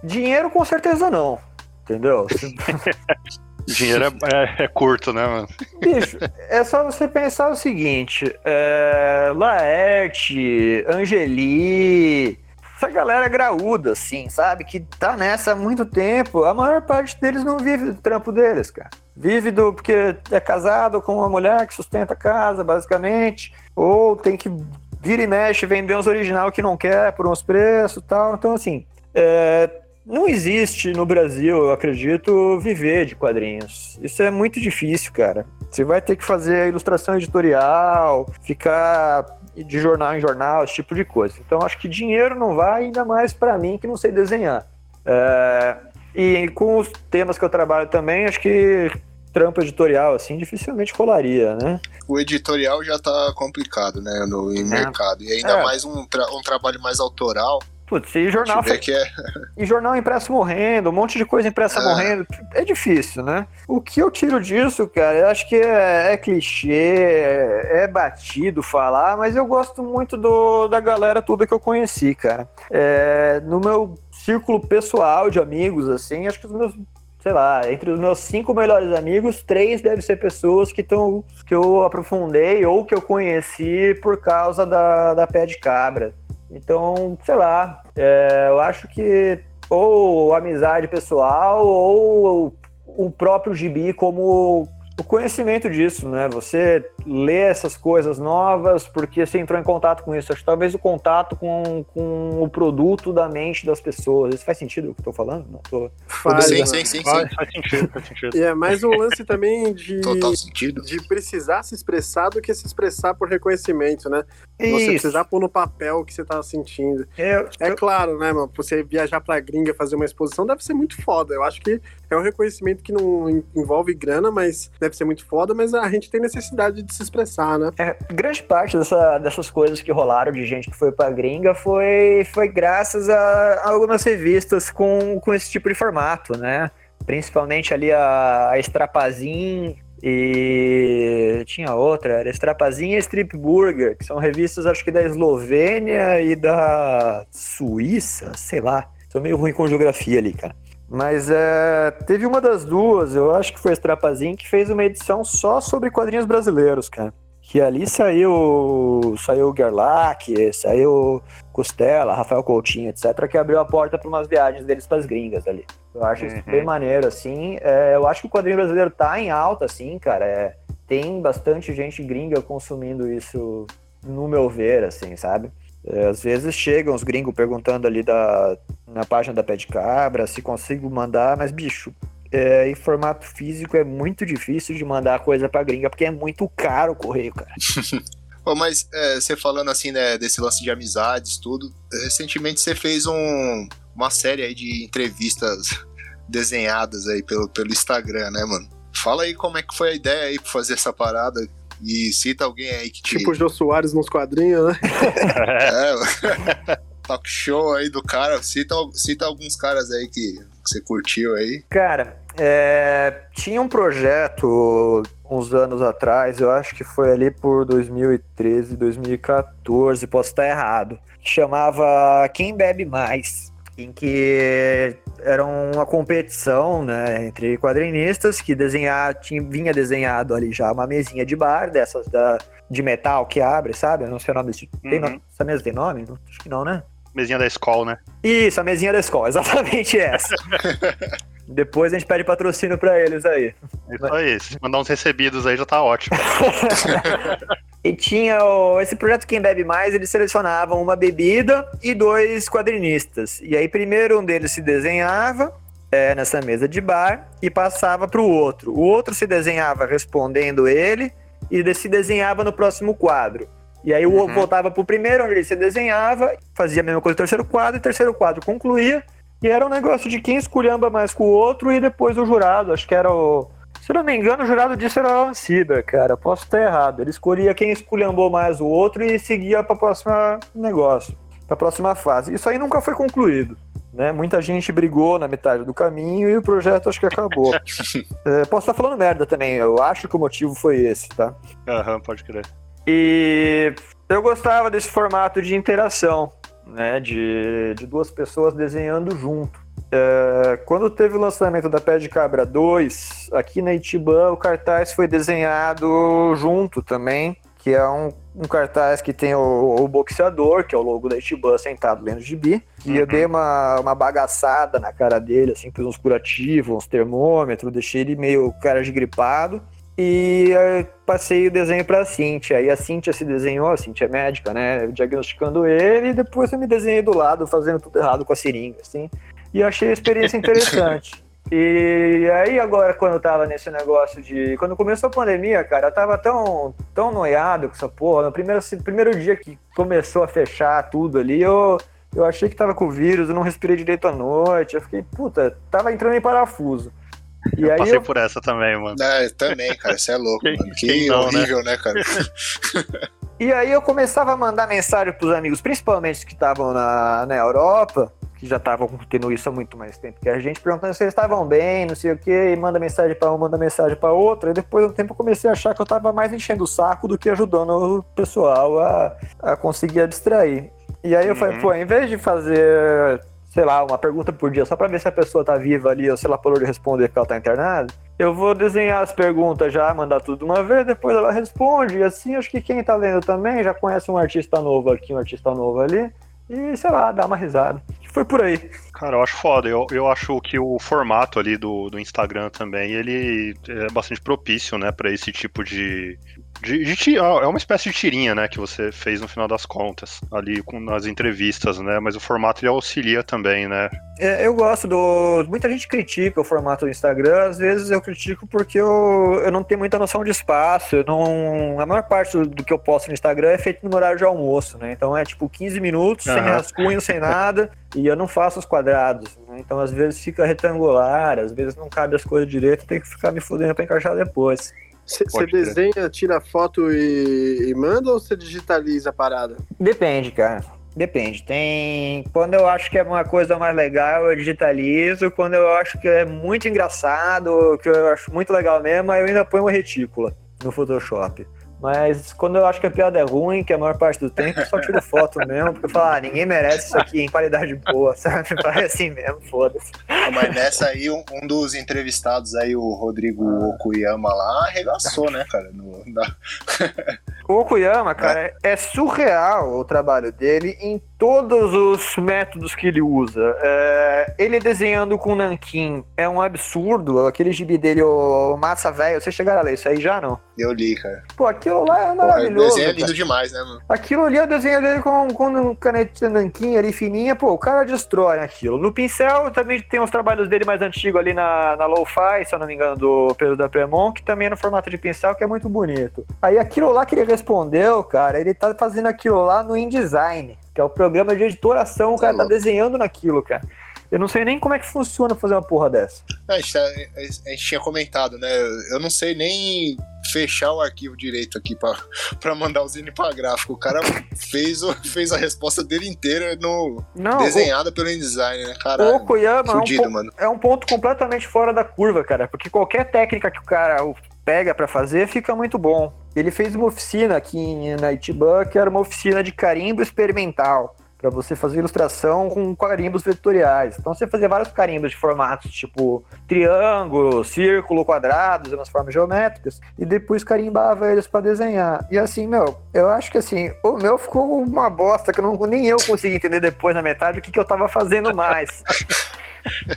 [SPEAKER 4] Dinheiro com certeza não, entendeu? (laughs)
[SPEAKER 1] Dinheiro é, é, é, curto, né, mano?
[SPEAKER 4] Bicho, é só você pensar o seguinte: é, Laerte, Angeli, essa galera graúda, assim, sabe? Que tá nessa há muito tempo. A maior parte deles não vive do trampo deles, cara. Vive do porque é casado com uma mulher que sustenta a casa, basicamente. Ou tem que vira e mexe, vender uns original que não quer por uns preços tal. Então, assim, é, não existe no Brasil, eu acredito, viver de quadrinhos. Isso é muito difícil, cara. Você vai ter que fazer ilustração editorial, ficar de jornal em jornal, esse tipo de coisa. Então, acho que dinheiro não vai, ainda mais para mim que não sei desenhar. É, e com os temas que eu trabalho também, acho que trampo editorial, assim, dificilmente rolaria, né?
[SPEAKER 2] O editorial já tá complicado, né, no é. mercado. E ainda é. mais um, tra um trabalho mais autoral.
[SPEAKER 4] Putz, e jornal.
[SPEAKER 2] Que é... (laughs)
[SPEAKER 4] E jornal impresso morrendo, um monte de coisa impressa é. morrendo. É difícil, né? O que eu tiro disso, cara, eu acho que é, é clichê, é, é, batido falar, mas eu gosto muito do, da galera toda que eu conheci, cara. É, no meu círculo pessoal de amigos, assim, acho que os meus sei lá, entre os meus cinco melhores amigos, três devem ser pessoas que, estão que eu aprofundei ou que eu conheci por causa da, da pé de cabra. Então, sei lá, é, eu acho que ou amizade pessoal ou o próprio gibi como o conhecimento disso, né? Você lê essas coisas novas porque você entrou em contato com isso. Acho que talvez o contato com, com o produto da mente das pessoas. Isso faz sentido o que eu tô falando? Não tô...
[SPEAKER 2] Faz, sim, sim, sim,
[SPEAKER 1] faz, faz, sentido, faz sentido.
[SPEAKER 3] E é mais um lance também de,
[SPEAKER 2] Total sentido.
[SPEAKER 3] de precisar se expressar do que se expressar por reconhecimento, né? Isso. Você precisar pôr no papel o que você tá sentindo. Eu, é eu... claro, né, mano? Você viajar pra gringa fazer uma exposição deve ser muito foda. Eu acho que é um reconhecimento que não envolve grana, mas deve ser muito foda, mas a gente tem necessidade de se expressar, né?
[SPEAKER 4] É, grande parte dessa, dessas coisas que rolaram de gente que foi pra gringa foi, foi graças a, algumas revistas com, com esse tipo de formato, né? Principalmente ali a, a Strapazin e tinha outra, era Strapazin e Strip Burger, que são revistas acho que da Eslovênia e da Suíça, sei lá. Sou meio ruim com geografia ali, cara. Mas é, teve uma das duas, eu acho que foi a Strapazinho, que fez uma edição só sobre quadrinhos brasileiros, cara. Que ali saiu saiu Gerlach, saiu Costela, Rafael Coutinho, etc., que abriu a porta para umas viagens deles para as gringas ali. Eu acho isso bem
[SPEAKER 1] Uhum.
[SPEAKER 4] maneiro, assim. É, eu acho que o quadrinho brasileiro tá em alta, assim, cara. É, tem bastante gente gringa consumindo isso, no meu ver, assim, sabe? É, às vezes chegam os gringos perguntando ali da, na página da Pé de Cabra se consigo mandar, mas, bicho, é, em formato físico é muito difícil de mandar coisa pra gringa, porque é muito caro o correio, cara. (laughs)
[SPEAKER 2] Mas é, você falando assim, né, desse lance de amizades, tudo, recentemente você fez um, uma série aí de entrevistas desenhadas aí pelo, pelo Instagram, né, mano? Fala aí como é que foi a ideia aí pra fazer essa parada e cita alguém aí que.
[SPEAKER 3] Tipo o Jô Soares nos quadrinhos, né?
[SPEAKER 2] É, (laughs) talk show aí do cara, cita, cita alguns caras aí que, que você curtiu aí.
[SPEAKER 4] Cara, é, tinha um projeto uns anos atrás, eu acho que foi ali por 2013, 2014, posso estar errado, que chamava Quem Bebe Mais, em que era uma competição né, entre quadrinistas que desenhar, tinha, vinha desenhado ali já uma mesinha de bar, dessas da, de metal que abre, sabe? Eu não sei o nome desse. Tem
[SPEAKER 1] Uhum.
[SPEAKER 4] nome- essa mesa tem nome? Acho que não, né?
[SPEAKER 1] Mesinha da escola, né?
[SPEAKER 4] Isso, a mesinha da escola, (laughs) exatamente essa. (laughs) Depois a gente pede patrocínio pra eles aí.
[SPEAKER 1] É Isso aí. Se mandar uns recebidos aí já tá ótimo. (laughs)
[SPEAKER 4] E tinha o- esse projeto Quem Bebe Mais, eles selecionavam uma bebida e dois quadrinistas. E aí primeiro um deles se desenhava é, nessa mesa de bar e passava para o outro. O outro se desenhava respondendo ele e se desenhava no próximo quadro. E aí o
[SPEAKER 1] Uhum.
[SPEAKER 4] voltava pro primeiro, onde ele se desenhava, fazia a mesma coisa no terceiro quadro, e o terceiro quadro concluía. E era um negócio de quem esculhamba mais com o outro e depois o jurado. Acho que era o. Se eu não me engano, o jurado disso era o Sieber, cara. Posso estar errado. Ele escolhia quem esculhambou mais o outro e seguia para próxima negócio, para próxima fase. Isso aí nunca foi concluído. Né? Muita gente brigou na metade do caminho e o projeto acho que acabou. (laughs) É, posso estar falando merda também. Eu acho que o motivo foi esse, tá?
[SPEAKER 1] Aham, pode crer.
[SPEAKER 4] E eu gostava desse formato de interação, né? De, de duas pessoas desenhando junto. É, quando teve o lançamento da Pé de Cabra 2, aqui na Itiban, o cartaz foi desenhado junto também, que é um, um cartaz que tem o, o boxeador, que é o logo da Itiban, sentado lendo gibi. E eu
[SPEAKER 1] Uhum.
[SPEAKER 4] dei uma, uma bagaçada na cara dele, assim, pus uns curativos, uns termômetros, deixei ele meio cara de gripado. E eh, passei o desenho pra Cintia. Aí a Cintia se desenhou, a Cintia é médica, né? Diagnosticando ele, e depois eu me desenhei do lado, fazendo tudo errado com a seringa, assim. E achei a experiência interessante. (laughs) E aí agora, quando eu tava nesse negócio de. Quando começou a pandemia, cara, eu tava tão, tão noiado com essa porra. No primeiro, primeiro dia que começou a fechar tudo ali, eu, eu achei que tava com o vírus, eu não respirei direito à noite. Eu fiquei, puta, tava entrando em parafuso. E
[SPEAKER 1] Eu
[SPEAKER 4] aí
[SPEAKER 1] passei
[SPEAKER 4] eu,
[SPEAKER 1] por essa também, mano.
[SPEAKER 2] É, também, cara, você é louco,
[SPEAKER 1] Quem-
[SPEAKER 2] mano. Que
[SPEAKER 1] não, né?
[SPEAKER 2] horrível, né, cara? (laughs)
[SPEAKER 4] E aí eu começava a mandar mensagem pros amigos, principalmente os que estavam na, na Europa, que já estavam tendo isso há muito mais tempo que a gente, perguntando se eles estavam bem, não sei o quê, e manda mensagem pra um, manda mensagem pra outro. E depois do tempo eu comecei a achar que eu tava mais enchendo o saco do que ajudando o pessoal a, a conseguir abstrair. E aí eu falei,
[SPEAKER 1] Uhum.
[SPEAKER 4] pô, em vez de fazer, sei lá, uma pergunta por dia só pra ver se a pessoa tá viva ali, ou se ela parou de responder que ela tá internada, eu vou desenhar as perguntas já, mandar tudo de uma vez, depois ela responde. E assim, acho que quem tá lendo também já conhece um artista novo aqui, um artista novo ali. E, sei lá, dá uma risada. Foi por aí.
[SPEAKER 1] Cara, eu acho foda. Eu, eu acho que o formato ali do, do Instagram também, ele é bastante propício, né, pra esse tipo de. De, de é uma espécie de tirinha, né, que você fez no final das contas, ali com nas entrevistas, né, mas o formato ele auxilia também, né.
[SPEAKER 4] É, eu gosto do. Muita gente critica o formato do Instagram, às vezes eu critico porque eu, eu não tenho muita noção de espaço. Eu não, a maior parte do, do que eu posto no Instagram é feito no horário de almoço, né? Então é tipo 15 minutos, sem
[SPEAKER 1] Aham.
[SPEAKER 4] rascunho, sem nada, e eu não faço os quadrados. né? Então às vezes fica retangular, às vezes não cabe as coisas direito, tem que ficar me fudendo pra encaixar depois.
[SPEAKER 3] Você desenha, tira foto e, e manda ou você digitaliza a parada?
[SPEAKER 4] Depende, cara. Depende. Tem. Quando eu acho que é uma coisa mais legal, eu digitalizo. Quando eu acho que é muito engraçado, que eu acho muito legal mesmo, aí eu ainda ponho uma retícula no Photoshop. Mas quando eu acho que a piada é ruim, que a maior parte do tempo, eu só tiro foto mesmo, porque eu falo, ah, ninguém merece isso aqui em qualidade boa, (laughs) sabe? Vai assim mesmo, foda-se.
[SPEAKER 2] Ah, mas nessa aí, um, um, dos entrevistados aí, o Rodrigo Okuyama lá, arregaçou, né, cara? No, na...
[SPEAKER 4] o Okuyama, cara, é. é surreal o trabalho dele em todos os métodos que ele usa. É, ele desenhando com nanquim é um absurdo. Aquele gibi dele, o Massa Velho, vocês chegaram a ler isso aí já, não?
[SPEAKER 2] Eu li, cara.
[SPEAKER 4] Pô, aquilo lá é maravilhoso.
[SPEAKER 2] o desenho é lindo demais, né, mano?
[SPEAKER 4] Aquilo ali é o desenho dele com, com caneta nanquim ali fininha. Pô, o cara destrói aquilo. No pincel também tem os trabalhos dele mais antigos ali na, na Lo-Fi, se eu não me engano, do Pedro da Premon, que também é no formato de pincel, que é muito bonito. Aí aquilo lá que ele respondeu, cara, ele tá fazendo aquilo lá no InDesign que é o programa de editoração, o cara tá desenhando naquilo, cara. Eu não sei nem como é que funciona fazer uma porra dessa.
[SPEAKER 2] A gente, tá, a gente tinha comentado, né? Eu não sei nem fechar o arquivo direito aqui para mandar o Zine pra gráfico. O cara fez, fez a resposta dele inteira no, não, desenhada o, pelo InDesign, né? Caralho,
[SPEAKER 4] o Koyama fudido, é, um, mano. é um ponto completamente fora da curva, cara. Porque qualquer técnica que o cara pega para fazer fica muito bom. Ele fez uma oficina aqui na Itiban, que era uma oficina de carimbo experimental para você fazer ilustração com carimbos vetoriais. Então você fazia vários carimbos de formatos tipo triângulo, círculo, quadrados, umas formas geométricas, e depois carimbava eles para desenhar. E assim, meu, eu acho que assim, o meu ficou uma bosta que eu não, nem eu consegui entender depois na metade o que, que eu tava fazendo mais. (laughs)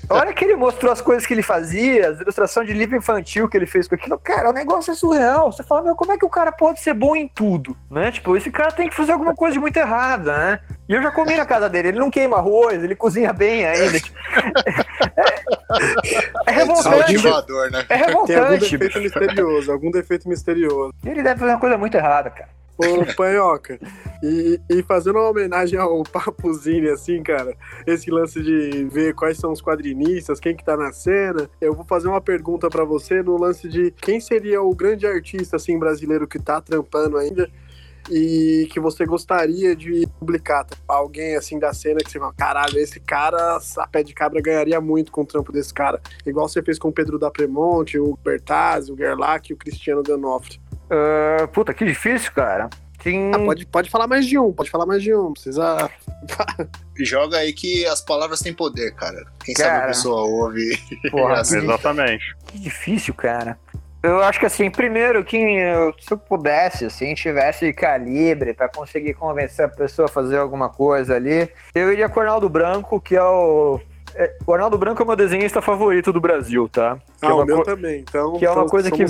[SPEAKER 4] A hora que ele mostrou as coisas que ele fazia, as ilustrações de livro infantil que ele fez com aquilo, cara, o negócio é surreal. Você fala, meu, como é que o cara pode ser bom em tudo? Né? Tipo, esse cara tem que fazer alguma coisa de muito errada, né? E eu já comi na casa dele, ele não queima arroz, ele cozinha bem ainda. Tipo, (laughs) é, é revoltante.
[SPEAKER 2] né?
[SPEAKER 4] É revoltante. Tem
[SPEAKER 3] algum defeito misterioso, algum defeito misterioso.
[SPEAKER 4] Ele deve fazer uma coisa muito errada, cara.
[SPEAKER 3] Ô, Panhoca, e, e, fazendo uma homenagem ao Papuzinho, assim, cara, esse lance de ver quais são os quadrinistas, quem que tá na cena, eu vou fazer uma pergunta para você no lance de quem seria o grande artista, assim, brasileiro que tá trampando ainda e que você gostaria de publicar? Alguém, assim, da cena que você fala, caralho, esse cara, a pé de cabra ganharia muito com o trampo desse cara. Igual você fez com o Pedro da Premonte, o Bertazzi, o Gerlach e o Cristiano Danofre.
[SPEAKER 4] Uh, puta, que difícil, cara.
[SPEAKER 3] Tem... Ah, pode, pode falar mais de um, pode falar mais de um, precisa. (laughs)
[SPEAKER 2] Joga aí que as palavras têm poder, cara. Quem cara, sabe a pessoa ouve. (laughs)
[SPEAKER 1] Porra, (laughs) assim. Exatamente.
[SPEAKER 4] Que difícil, cara. Eu acho que assim, primeiro, que se eu pudesse, assim, tivesse calibre para conseguir convencer a pessoa a fazer alguma coisa ali, eu iria com o Arnaldo Branco, que é o é, o Arnaldo Branco é o meu desenhista favorito do Brasil, tá?
[SPEAKER 3] Que ah, é o meu também. Então,
[SPEAKER 4] que é uma coisa que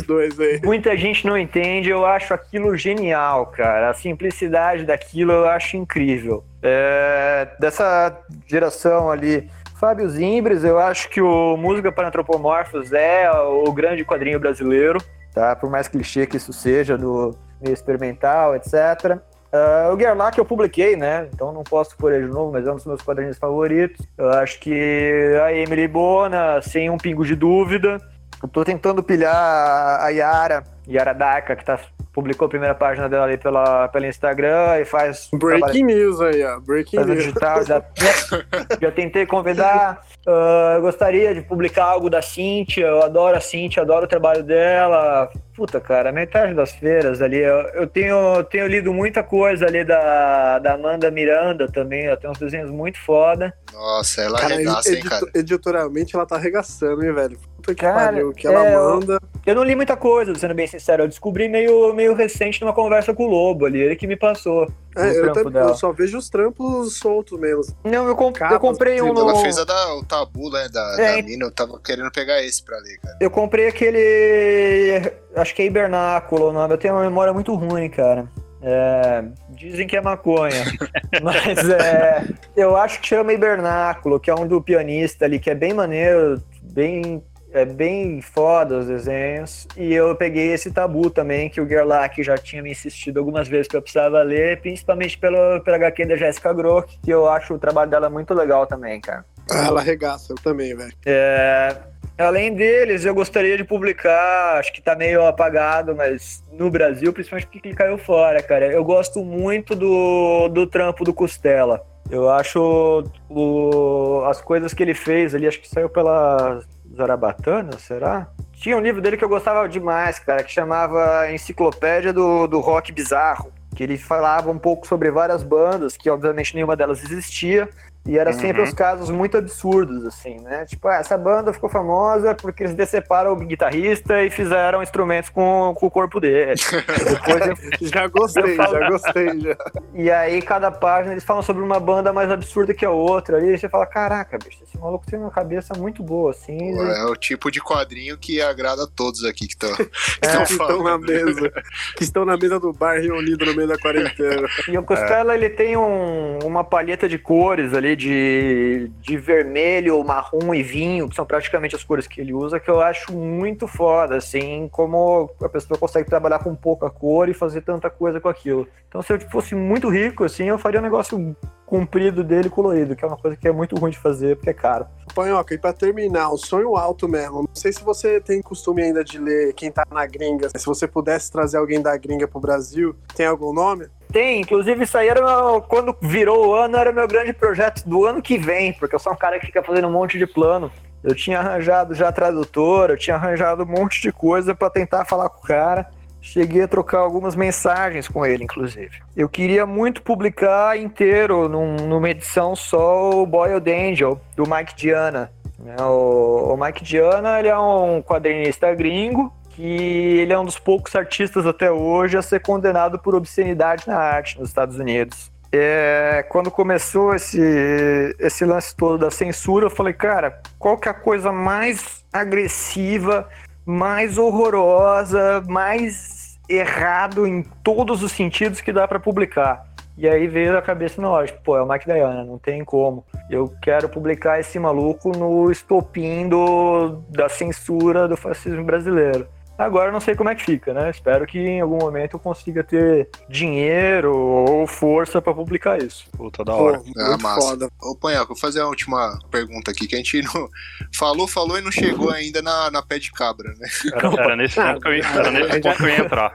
[SPEAKER 4] muita gente não entende. Eu acho aquilo genial, cara. A simplicidade daquilo eu acho incrível. É, dessa geração ali, Fábio Zimbres, eu acho que o Música para Antropomorfos é o grande quadrinho brasileiro, tá? Por mais clichê que isso seja, do meio experimental, etc. Uh, o Gerlach eu publiquei, né? Então não posso pôr ele de novo, mas é um dos meus quadrinhos favoritos. Eu acho que a Emily Bona, sem um pingo de dúvida. Eu tô tentando pilhar a Yara, Yara Daka, que tá, publicou a primeira página dela ali pela, pela Instagram e faz.
[SPEAKER 3] Breaking trabalho, news aí, ó. Breaking
[SPEAKER 4] news. Digital, já, (laughs) já tentei convidar. Uh, eu gostaria de publicar algo da Cintia. Eu adoro a Cintia, adoro o trabalho dela. Puta, cara, metade das feiras ali. Eu, eu tenho, tenho lido muita coisa ali da, da Amanda Miranda também. Ela tem uns desenhos muito foda.
[SPEAKER 2] Nossa, ela cara, arregaça, hein, cara?
[SPEAKER 3] Editorialmente ela tá arregaçando, hein, velho? Puta que cara, pariu, que ela é, manda.
[SPEAKER 4] Eu, eu, não li muita coisa, sendo bem sincero. Eu descobri meio, meio recente numa conversa com o Lobo ali, ele que me passou.
[SPEAKER 3] É, eu, também, eu, só vejo os trampos soltos mesmo.
[SPEAKER 4] Não, eu, comp Capas, eu comprei um.
[SPEAKER 2] Ela fez a da, o tabu, né? Da, é, da mina, eu tava querendo pegar esse pra ler, cara.
[SPEAKER 4] Eu comprei aquele acho que é hibernáculo o nome. Eu tenho uma memória muito ruim, cara. É, dizem que é maconha, (laughs) mas é, eu acho que chama Hibernáculo, que é um do pianista ali, que é bem maneiro, bem, é bem foda os desenhos. E eu peguei esse tabu também, que o Gerlach já tinha me insistido algumas vezes que eu precisava ler, principalmente pelo, pela HQ da Jessica Grock, que eu acho o trabalho dela muito legal também, cara.
[SPEAKER 3] Ah, ela arregaça, eu também, velho.
[SPEAKER 4] É, Além deles, eu gostaria de publicar, acho que tá meio apagado, mas no Brasil, principalmente porque ele caiu fora, cara. Eu gosto muito do, do trampo do Costela. Eu acho o, as coisas que ele fez ali, acho que saiu pela Zarabatana, será? Tinha um livro dele que eu gostava demais, cara, que chamava Enciclopédia do, do Rock Bizarro, que ele falava um pouco sobre várias bandas, que obviamente nenhuma delas existia, e era sempre
[SPEAKER 1] Uhum.
[SPEAKER 4] os casos muito absurdos, assim, né? Tipo, ah, essa banda ficou famosa porque eles deceparam o guitarrista e fizeram instrumentos com, com o corpo dele. (laughs) Depois eu- (laughs)
[SPEAKER 3] Já gostei,
[SPEAKER 4] falo-
[SPEAKER 3] já gostei. Já.
[SPEAKER 4] e aí, cada página, eles falam sobre uma banda mais absurda que a outra. E aí você fala, caraca, bicho, esse maluco tem uma cabeça muito boa, assim.
[SPEAKER 2] Pô, É o tipo de quadrinho que agrada a todos aqui que estão (laughs)
[SPEAKER 4] É,
[SPEAKER 3] que estão na mesa. Que estão na mesa do bar reunido no meio da quarentena.
[SPEAKER 4] E o Costela, ele tem um- uma palheta de cores ali, de, de vermelho, marrom e vinho, que são praticamente as cores que ele usa, que eu acho muito foda, assim, como a pessoa consegue trabalhar com pouca cor e fazer tanta coisa com aquilo. Então, se eu fosse muito rico, assim, eu faria um negócio comprido dele colorido, que é uma coisa que é muito ruim de fazer, porque é caro.
[SPEAKER 3] Panhoca, e pra terminar, o sonho alto mesmo. Não sei se você tem costume ainda de ler quem tá na gringa. Se você pudesse trazer alguém da gringa pro Brasil, tem algum nome?
[SPEAKER 4] Tem, inclusive isso aí era meu, quando virou o ano, era meu grande projeto do ano que vem, porque eu sou um cara que fica fazendo um monte de plano. Eu tinha arranjado já tradutor, eu tinha arranjado um monte de coisa pra tentar falar com o cara. Cheguei a trocar algumas mensagens com ele, inclusive. Eu queria muito publicar inteiro num- numa edição só o Boiled Angel, do Mike Diana. né? O, o Mike Diana ele é um quadrinista gringo que ele é um dos poucos artistas até hoje a ser condenado por obscenidade na arte nos Estados Unidos. É, quando começou esse, esse lance todo da censura, eu falei, cara, qual que é a coisa mais agressiva, mais horrorosa, mais errado em todos os sentidos que dá pra publicar? E aí veio a cabeça tipo, pô, é o Mike Diana, não tem como. Eu quero publicar esse maluco no estopim do, da censura do fascismo brasileiro. Agora eu não sei como é que fica, né? Espero que em algum momento eu consiga ter dinheiro ou força pra publicar isso.
[SPEAKER 1] Puta da
[SPEAKER 3] Pô,
[SPEAKER 1] hora.
[SPEAKER 3] muito
[SPEAKER 2] Ah, massa.
[SPEAKER 3] foda.
[SPEAKER 2] Ô, Panhoca, vou fazer a última pergunta aqui, que a gente não... (laughs) falou, falou e não chegou ainda na, na pé de cabra, né?
[SPEAKER 1] Era, era nesse ponto que eu ia, era nesse ponto que eu ia entrar.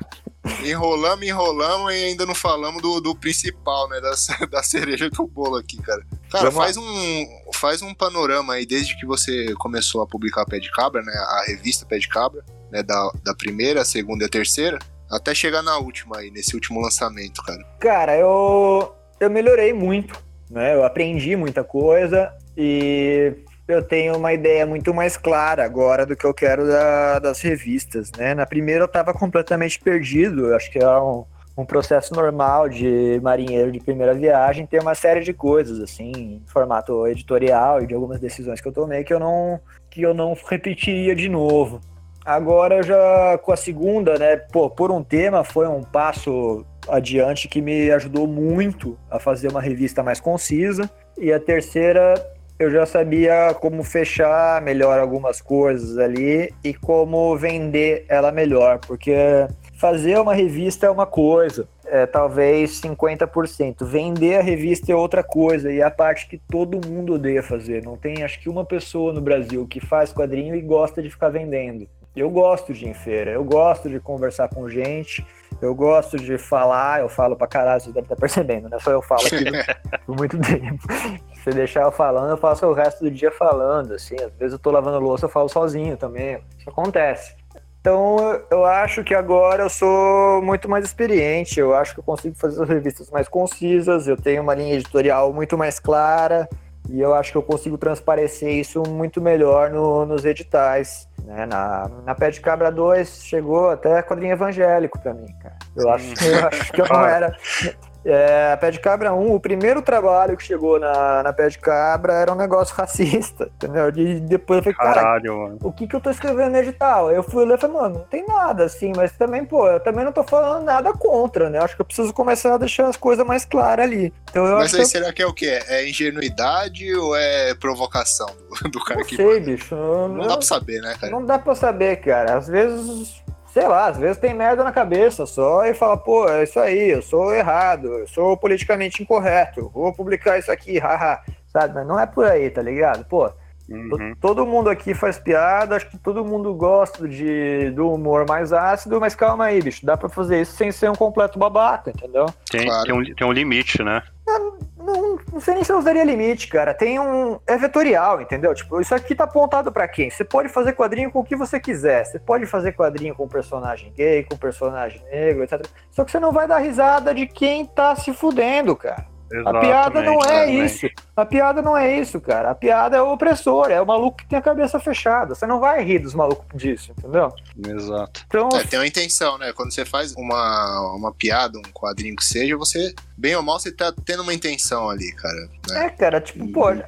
[SPEAKER 2] Enrolamos, enrolamos e ainda não falamos do, do principal, né? Da, (laughs) da cereja do bolo aqui, cara. Cara, faz um, faz um panorama aí, desde que você começou a publicar Pé de Cabra, né? A revista Pé de Cabra, né? Da, da primeira, a segunda e a terceira, até chegar na última aí, nesse último lançamento, cara.
[SPEAKER 4] Cara, eu, eu melhorei muito, né? Eu aprendi muita coisa e eu tenho uma ideia muito mais clara agora do que eu quero da- das revistas, né? Na primeira eu tava completamente perdido, eu acho que é um, um processo normal de marinheiro de primeira viagem ter uma série de coisas, assim, em formato editorial e de algumas decisões que eu tomei que eu não, que eu não repetiria de novo. Agora já com a segunda, né, pô, por um tema foi um passo adiante que me ajudou muito a fazer uma revista mais concisa. E a terceira eu já sabia como fechar melhor algumas coisas ali e como vender ela melhor, porque fazer uma revista é uma coisa, é talvez 50%. Vender a revista é outra coisa e é a parte que todo mundo odeia fazer. Não tem, acho que uma pessoa no Brasil que faz quadrinho e gosta de ficar vendendo. Eu gosto de ir em feira, eu gosto de conversar com gente, eu gosto de falar, eu falo pra caralho, você deve estar (laughs) percebendo, né? Só eu falo aqui (laughs) por muito tempo. Se deixar eu falando, eu passo o resto do dia falando, assim. Às vezes eu tô lavando louça, eu falo sozinho também. Isso acontece. Então eu acho que agora eu sou muito mais experiente, eu acho que eu consigo fazer as revistas mais concisas, eu tenho uma linha editorial muito mais clara e eu acho que eu consigo transparecer isso muito melhor no- nos editais. Né? Na, na Pé de Cabra 2 chegou até quadrinho evangélico pra mim, cara. Eu acho, eu acho que eu (laughs) não era. É, a Pé de Cabra 1, o primeiro trabalho que chegou na, na Pé de Cabra era um negócio (laughs) racista, entendeu? E depois eu falei, cara,
[SPEAKER 1] Caralho, mano.
[SPEAKER 4] o que que eu tô escrevendo no edital? Eu fui ler e falei, mano, não tem nada assim, mas também, pô, eu também não tô falando nada contra, né? Acho que eu preciso começar a deixar as coisas mais claras ali. Então eu
[SPEAKER 2] Mas
[SPEAKER 4] acho
[SPEAKER 2] aí
[SPEAKER 4] que eu
[SPEAKER 2] será que é o quê? É ingenuidade ou é provocação do, (laughs) do cara
[SPEAKER 4] não
[SPEAKER 2] que
[SPEAKER 4] sei, bicho. eu
[SPEAKER 2] Não dá pra saber, né, cara?
[SPEAKER 4] Não dá pra saber, cara. Às vezes, sei lá, às vezes tem merda na cabeça só e fala, pô, é isso aí, eu sou errado, eu sou politicamente incorreto, vou publicar isso aqui, haha. Sabe? Mas não é por aí, tá ligado? Pô,
[SPEAKER 1] Uhum.
[SPEAKER 4] todo mundo aqui faz piada, acho que todo mundo gosta de, do humor mais ácido, mas calma aí, bicho, dá pra fazer isso sem ser um completo babaca, entendeu?
[SPEAKER 1] Tem,
[SPEAKER 2] Claro.
[SPEAKER 1] tem, um, tem um limite, né?
[SPEAKER 4] Não, não sei nem se eu usaria limite, cara. Tem um. É vetorial, entendeu? Tipo, isso aqui tá apontado para quem? Você pode fazer quadrinho com o que você quiser. Você pode fazer quadrinho com personagem gay, com personagem negro, etc. Só que você não vai dar risada de quem tá se fudendo, cara. A piada não é exatamente. isso. A piada não é isso, cara. A piada é o opressor, é o maluco que tem a cabeça fechada. Você não vai rir dos malucos disso, entendeu?
[SPEAKER 1] Exato.
[SPEAKER 2] Então, é, tem uma intenção, né? Quando você faz uma, uma piada, um quadrinho que seja, você, bem ou mal, você tá tendo uma intenção ali, cara.
[SPEAKER 4] Né? É, cara, tipo, pô, a,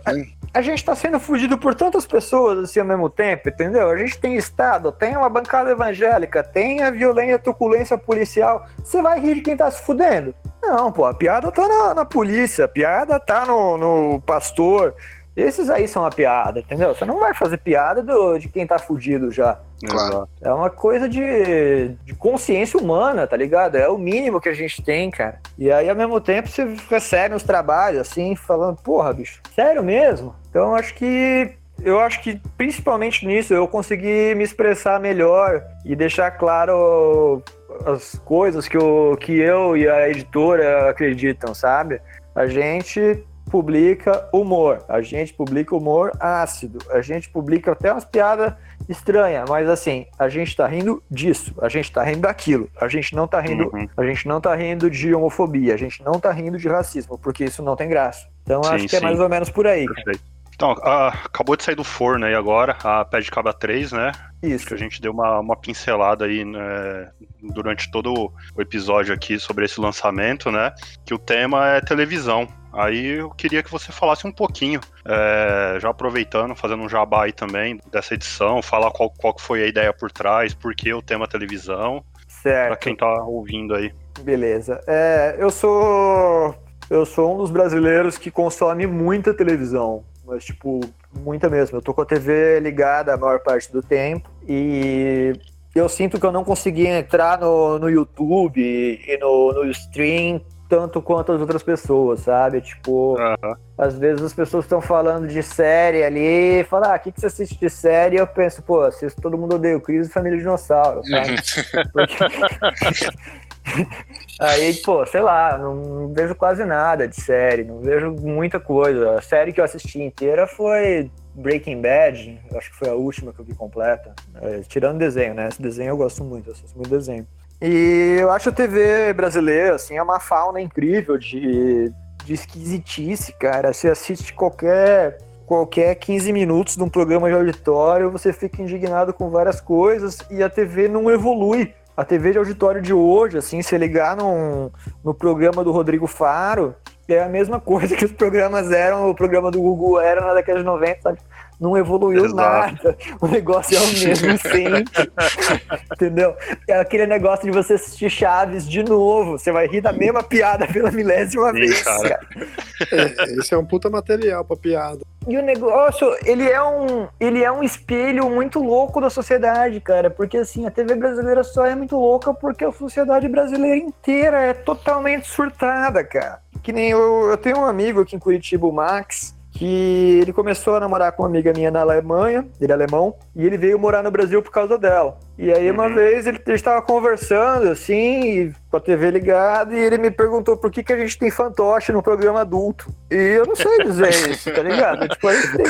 [SPEAKER 4] a, gente tá sendo fugido por tantas pessoas assim ao mesmo tempo, entendeu? A gente tem Estado, tem uma bancada evangélica, tem a violência, a truculência policial. Você vai rir de quem tá se fudendo? Não, pô, a piada tá na, na polícia, a piada tá no, no, pastor. Esses aí são a piada, entendeu? Você não vai fazer piada do, de quem tá fudido já.
[SPEAKER 2] Claro.
[SPEAKER 4] É uma coisa de, de consciência humana, tá ligado? É o mínimo que a gente tem, cara. E aí, ao mesmo tempo, você recebe os trabalhos, assim, falando, porra, bicho, sério mesmo? Então, acho que eu acho que principalmente nisso eu consegui me expressar melhor e deixar claro as coisas que, eu, que eu e a editora acreditam, sabe? A gente publica humor, a gente publica humor ácido, a gente publica até umas piadas estranhas, mas assim, a gente tá rindo disso, a gente tá rindo daquilo, a gente não tá rindo, uhum. a gente não tá rindo de homofobia, a gente não tá rindo de racismo, porque isso não tem graça. Então sim, acho que sim. é mais ou menos por aí. Perfeito.
[SPEAKER 1] Então, a, acabou de sair do forno aí agora, a Pé de Caba 3, né? Isso. Que a gente deu uma, uma pincelada aí né, durante todo o episódio aqui sobre esse lançamento, né? Que o tema é televisão. Aí eu queria que você falasse um pouquinho, é, já aproveitando, fazendo um jabá aí também dessa edição, falar qual, qual foi a ideia por trás, por que o tema televisão.
[SPEAKER 4] Certo.
[SPEAKER 1] Pra quem tá ouvindo aí.
[SPEAKER 4] Beleza. É, eu sou. Eu sou um dos brasileiros que consome muita televisão mas tipo, muita mesmo. Eu tô com a TV ligada a maior parte do tempo e eu sinto que eu não consegui entrar no, no YouTube e no, no stream tanto quanto as outras pessoas, sabe? Tipo, uhum. às vezes as pessoas estão falando de série ali, falam, ah, o que, que você assiste de série? E eu penso, pô, assisto Todo Mundo Odeia o Cris e Família Dinossauro, (laughs) sabe? Porque... (laughs) Aí, pô, sei lá, não vejo quase nada de série, não vejo muita coisa. A série que eu assisti inteira foi Breaking Bad, acho que foi a última que eu vi completa. É, tirando desenho, né? Esse desenho eu gosto muito, eu assisto muito desenho. E eu acho a TV brasileira, assim, é uma fauna incrível de, de esquisitice, cara. Você assiste qualquer qualquer 15 minutos de um programa de auditório, você fica indignado com várias coisas e a TV não evolui a TV de auditório de hoje, assim, se ligar num, no programa do Rodrigo Faro, é a mesma coisa que os programas eram, o programa do Google era na década de 90, sabe? Não evoluiu Exato. nada. O negócio é o mesmo sempre. (laughs) entendeu? É aquele negócio de você assistir Chaves de novo. Você vai rir da mesma piada pela milésima Sim, vez, cara. cara.
[SPEAKER 3] É, esse é um puta material pra piada.
[SPEAKER 4] E o negócio, ele é um, ele é um espelho muito louco da sociedade, cara, porque assim, a TV brasileira só é muito louca porque a sociedade brasileira inteira é totalmente surtada, cara. Que nem eu, eu tenho um amigo aqui em Curitiba, o Max, que ele começou a namorar com uma amiga minha na Alemanha, ele é alemão, e ele veio morar no Brasil por causa dela. E aí uma uhum. vez ele estava conversando assim, com a TV ligada, e ele me perguntou por que, que a gente tem fantoche no programa adulto. E eu não sei dizer (laughs) isso, tá ligado? Tipo, aí tem.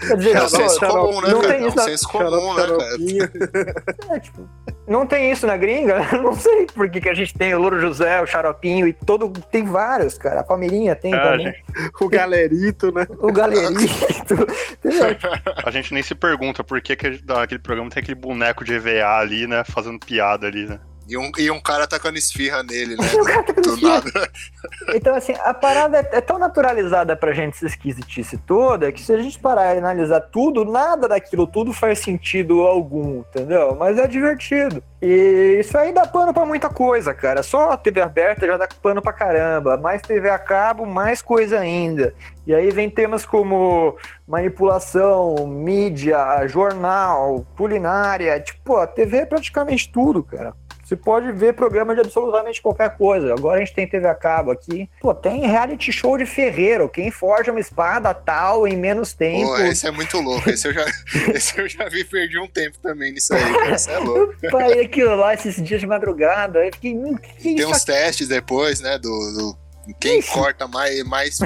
[SPEAKER 2] Quer dizer, é um senso comum, né, não cara? Tem isso é um senso comum, né,
[SPEAKER 4] cara? É, tipo, não tem isso na gringa? (laughs) Não sei por que, que a gente tem o Louro José, o Xaropinho e todo. Tem vários, cara. A Palmeirinha tem ah, também. Gente.
[SPEAKER 3] O Galerito, né?
[SPEAKER 4] O Galerito. (laughs)
[SPEAKER 1] a gente nem se pergunta por que, que aquele programa tem aquele boneco de EVA ali, né? Fazendo piada ali, né?
[SPEAKER 2] E um, e um cara tacando esfirra nele, né? (laughs)
[SPEAKER 4] Do nada. (laughs) Então, assim, a parada é, é, tão naturalizada pra gente essa esquisitice toda que se a gente parar e analisar tudo, nada daquilo tudo faz sentido algum, entendeu? Mas é divertido. E isso aí dá pano pra muita coisa, cara. Só a TV aberta já dá pano pra caramba. Mais TV a cabo, mais coisa ainda. E aí vem temas como manipulação, mídia, jornal, culinária. Tipo, a TV é praticamente tudo, cara. Você pode ver programa de absolutamente qualquer coisa. Agora a gente tem TV a cabo aqui. Pô, tem reality show de ferreiro. Quem forja uma espada tal em menos tempo. Pô,
[SPEAKER 2] esse é muito louco. Esse eu já, (laughs) esse eu já vi, perdi um tempo também nisso aí. Isso é (laughs) louco.
[SPEAKER 4] Parei aquilo lá esses dias de madrugada. Eu fiquei,
[SPEAKER 2] que tem uns testes depois, né? do, do Quem corta mais, mais,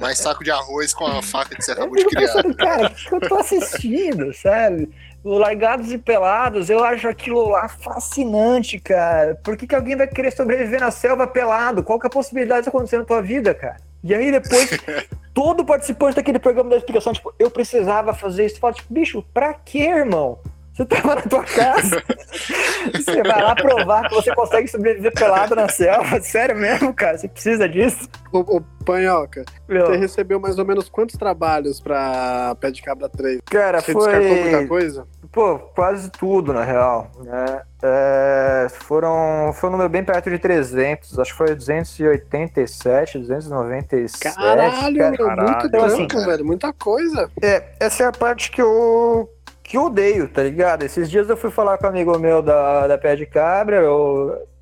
[SPEAKER 2] mais saco de arroz com a faca que você acabou de criar?
[SPEAKER 4] Pensando, cara, o que eu tô assistindo, sabe? O Largados e Pelados, eu acho aquilo lá fascinante, cara. Por que, que alguém vai querer sobreviver na selva pelado? Qual que é a possibilidade disso acontecer na tua vida, cara? E aí depois, (laughs) todo participante daquele programa da explicação, tipo, eu precisava fazer isso. Fala, tipo, bicho, pra quê, irmão? Você tava na tua casa. você vai lá provar que você consegue sobreviver pelado na selva. Sério mesmo, cara? Você precisa disso?
[SPEAKER 3] Ô, ô Panhoca,
[SPEAKER 4] Meu,
[SPEAKER 3] você recebeu mais ou menos quantos trabalhos pra Pé de Cabra 3?
[SPEAKER 4] cara,
[SPEAKER 3] Você descartou muita
[SPEAKER 4] foi.
[SPEAKER 3] coisa?
[SPEAKER 4] Pô, quase tudo, na real. Né? É, foram. Foi um número bem perto de 300. Acho que foi 287, 297.
[SPEAKER 3] Caralho,
[SPEAKER 4] cara.
[SPEAKER 1] Caralho.
[SPEAKER 3] muito
[SPEAKER 4] Então, assim,
[SPEAKER 3] velho. Muita coisa.
[SPEAKER 4] É, essa é a parte que eu, que odeio, tá ligado? Esses dias eu fui falar com um amigo meu da, da Pé de Cabra,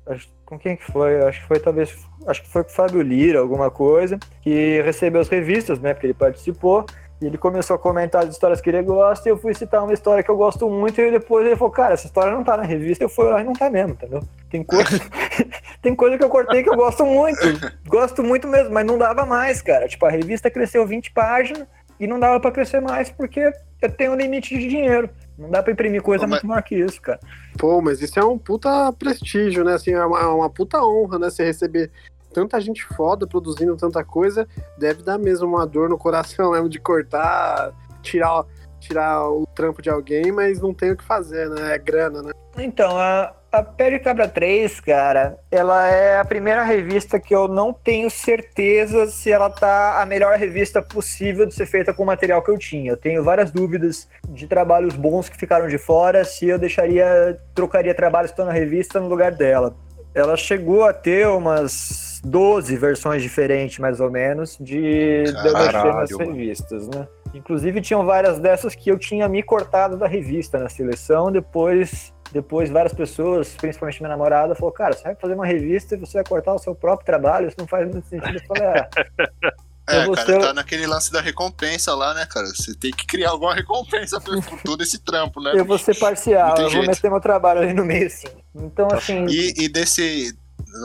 [SPEAKER 4] acho- com quem que foi? Acho que foi talvez, acho que foi com o Fábio Lira, alguma coisa, que recebeu as revistas, né, porque ele participou, e ele começou a comentar as histórias que ele gosta, e eu fui citar uma história que eu gosto muito, e depois ele falou, cara, essa história não tá na revista, eu fui lá e não tá mesmo, entendeu? Tem coisa, (laughs) tem coisa que eu cortei que eu gosto muito, gosto muito mesmo, mas não dava mais, cara, tipo, a revista cresceu 20 páginas, e não dava pra crescer mais porque tenho um limite de dinheiro. Não dá pra imprimir coisa
[SPEAKER 2] Ô, mas-
[SPEAKER 4] muito maior que isso, cara.
[SPEAKER 3] Pô, mas isso é um puta prestígio, né? Assim, é uma, é uma puta honra, né? Você receber tanta gente foda produzindo tanta coisa. Deve dar mesmo uma dor no coração (laughs) mesmo de cortar, tirar, tirar o trampo de alguém, mas não tem o que fazer, né? É grana, né?
[SPEAKER 4] Então, a, a Pé de Cabra 3, cara, ela é a primeira revista que eu não tenho certeza se ela tá a melhor revista possível de ser feita com o material que eu tinha. Eu tenho várias dúvidas de trabalhos bons que ficaram de fora, se eu deixaria, trocaria trabalhos que estão na revista no lugar dela. Ela chegou a ter umas 12 versões diferentes, mais ou menos, de, nas
[SPEAKER 1] Caralho,
[SPEAKER 4] revistas, né? Inclusive tinham várias dessas que eu tinha me cortado da revista na seleção, depois depois várias pessoas, principalmente minha namorada, falou, cara, você vai fazer uma revista e você vai cortar o seu próprio trabalho, isso não faz muito sentido. Eu falei, ah, (laughs)
[SPEAKER 2] É,
[SPEAKER 4] Eu vou
[SPEAKER 2] cara,
[SPEAKER 4] ser-
[SPEAKER 2] tá naquele lance da recompensa lá, né, cara? Você tem que criar alguma recompensa por, por todo esse trampo, né?
[SPEAKER 4] eu vou ser parcial, eu vou
[SPEAKER 2] jeito.
[SPEAKER 4] meter meu trabalho ali no meio, sim. Então, assim,
[SPEAKER 2] E, e desse.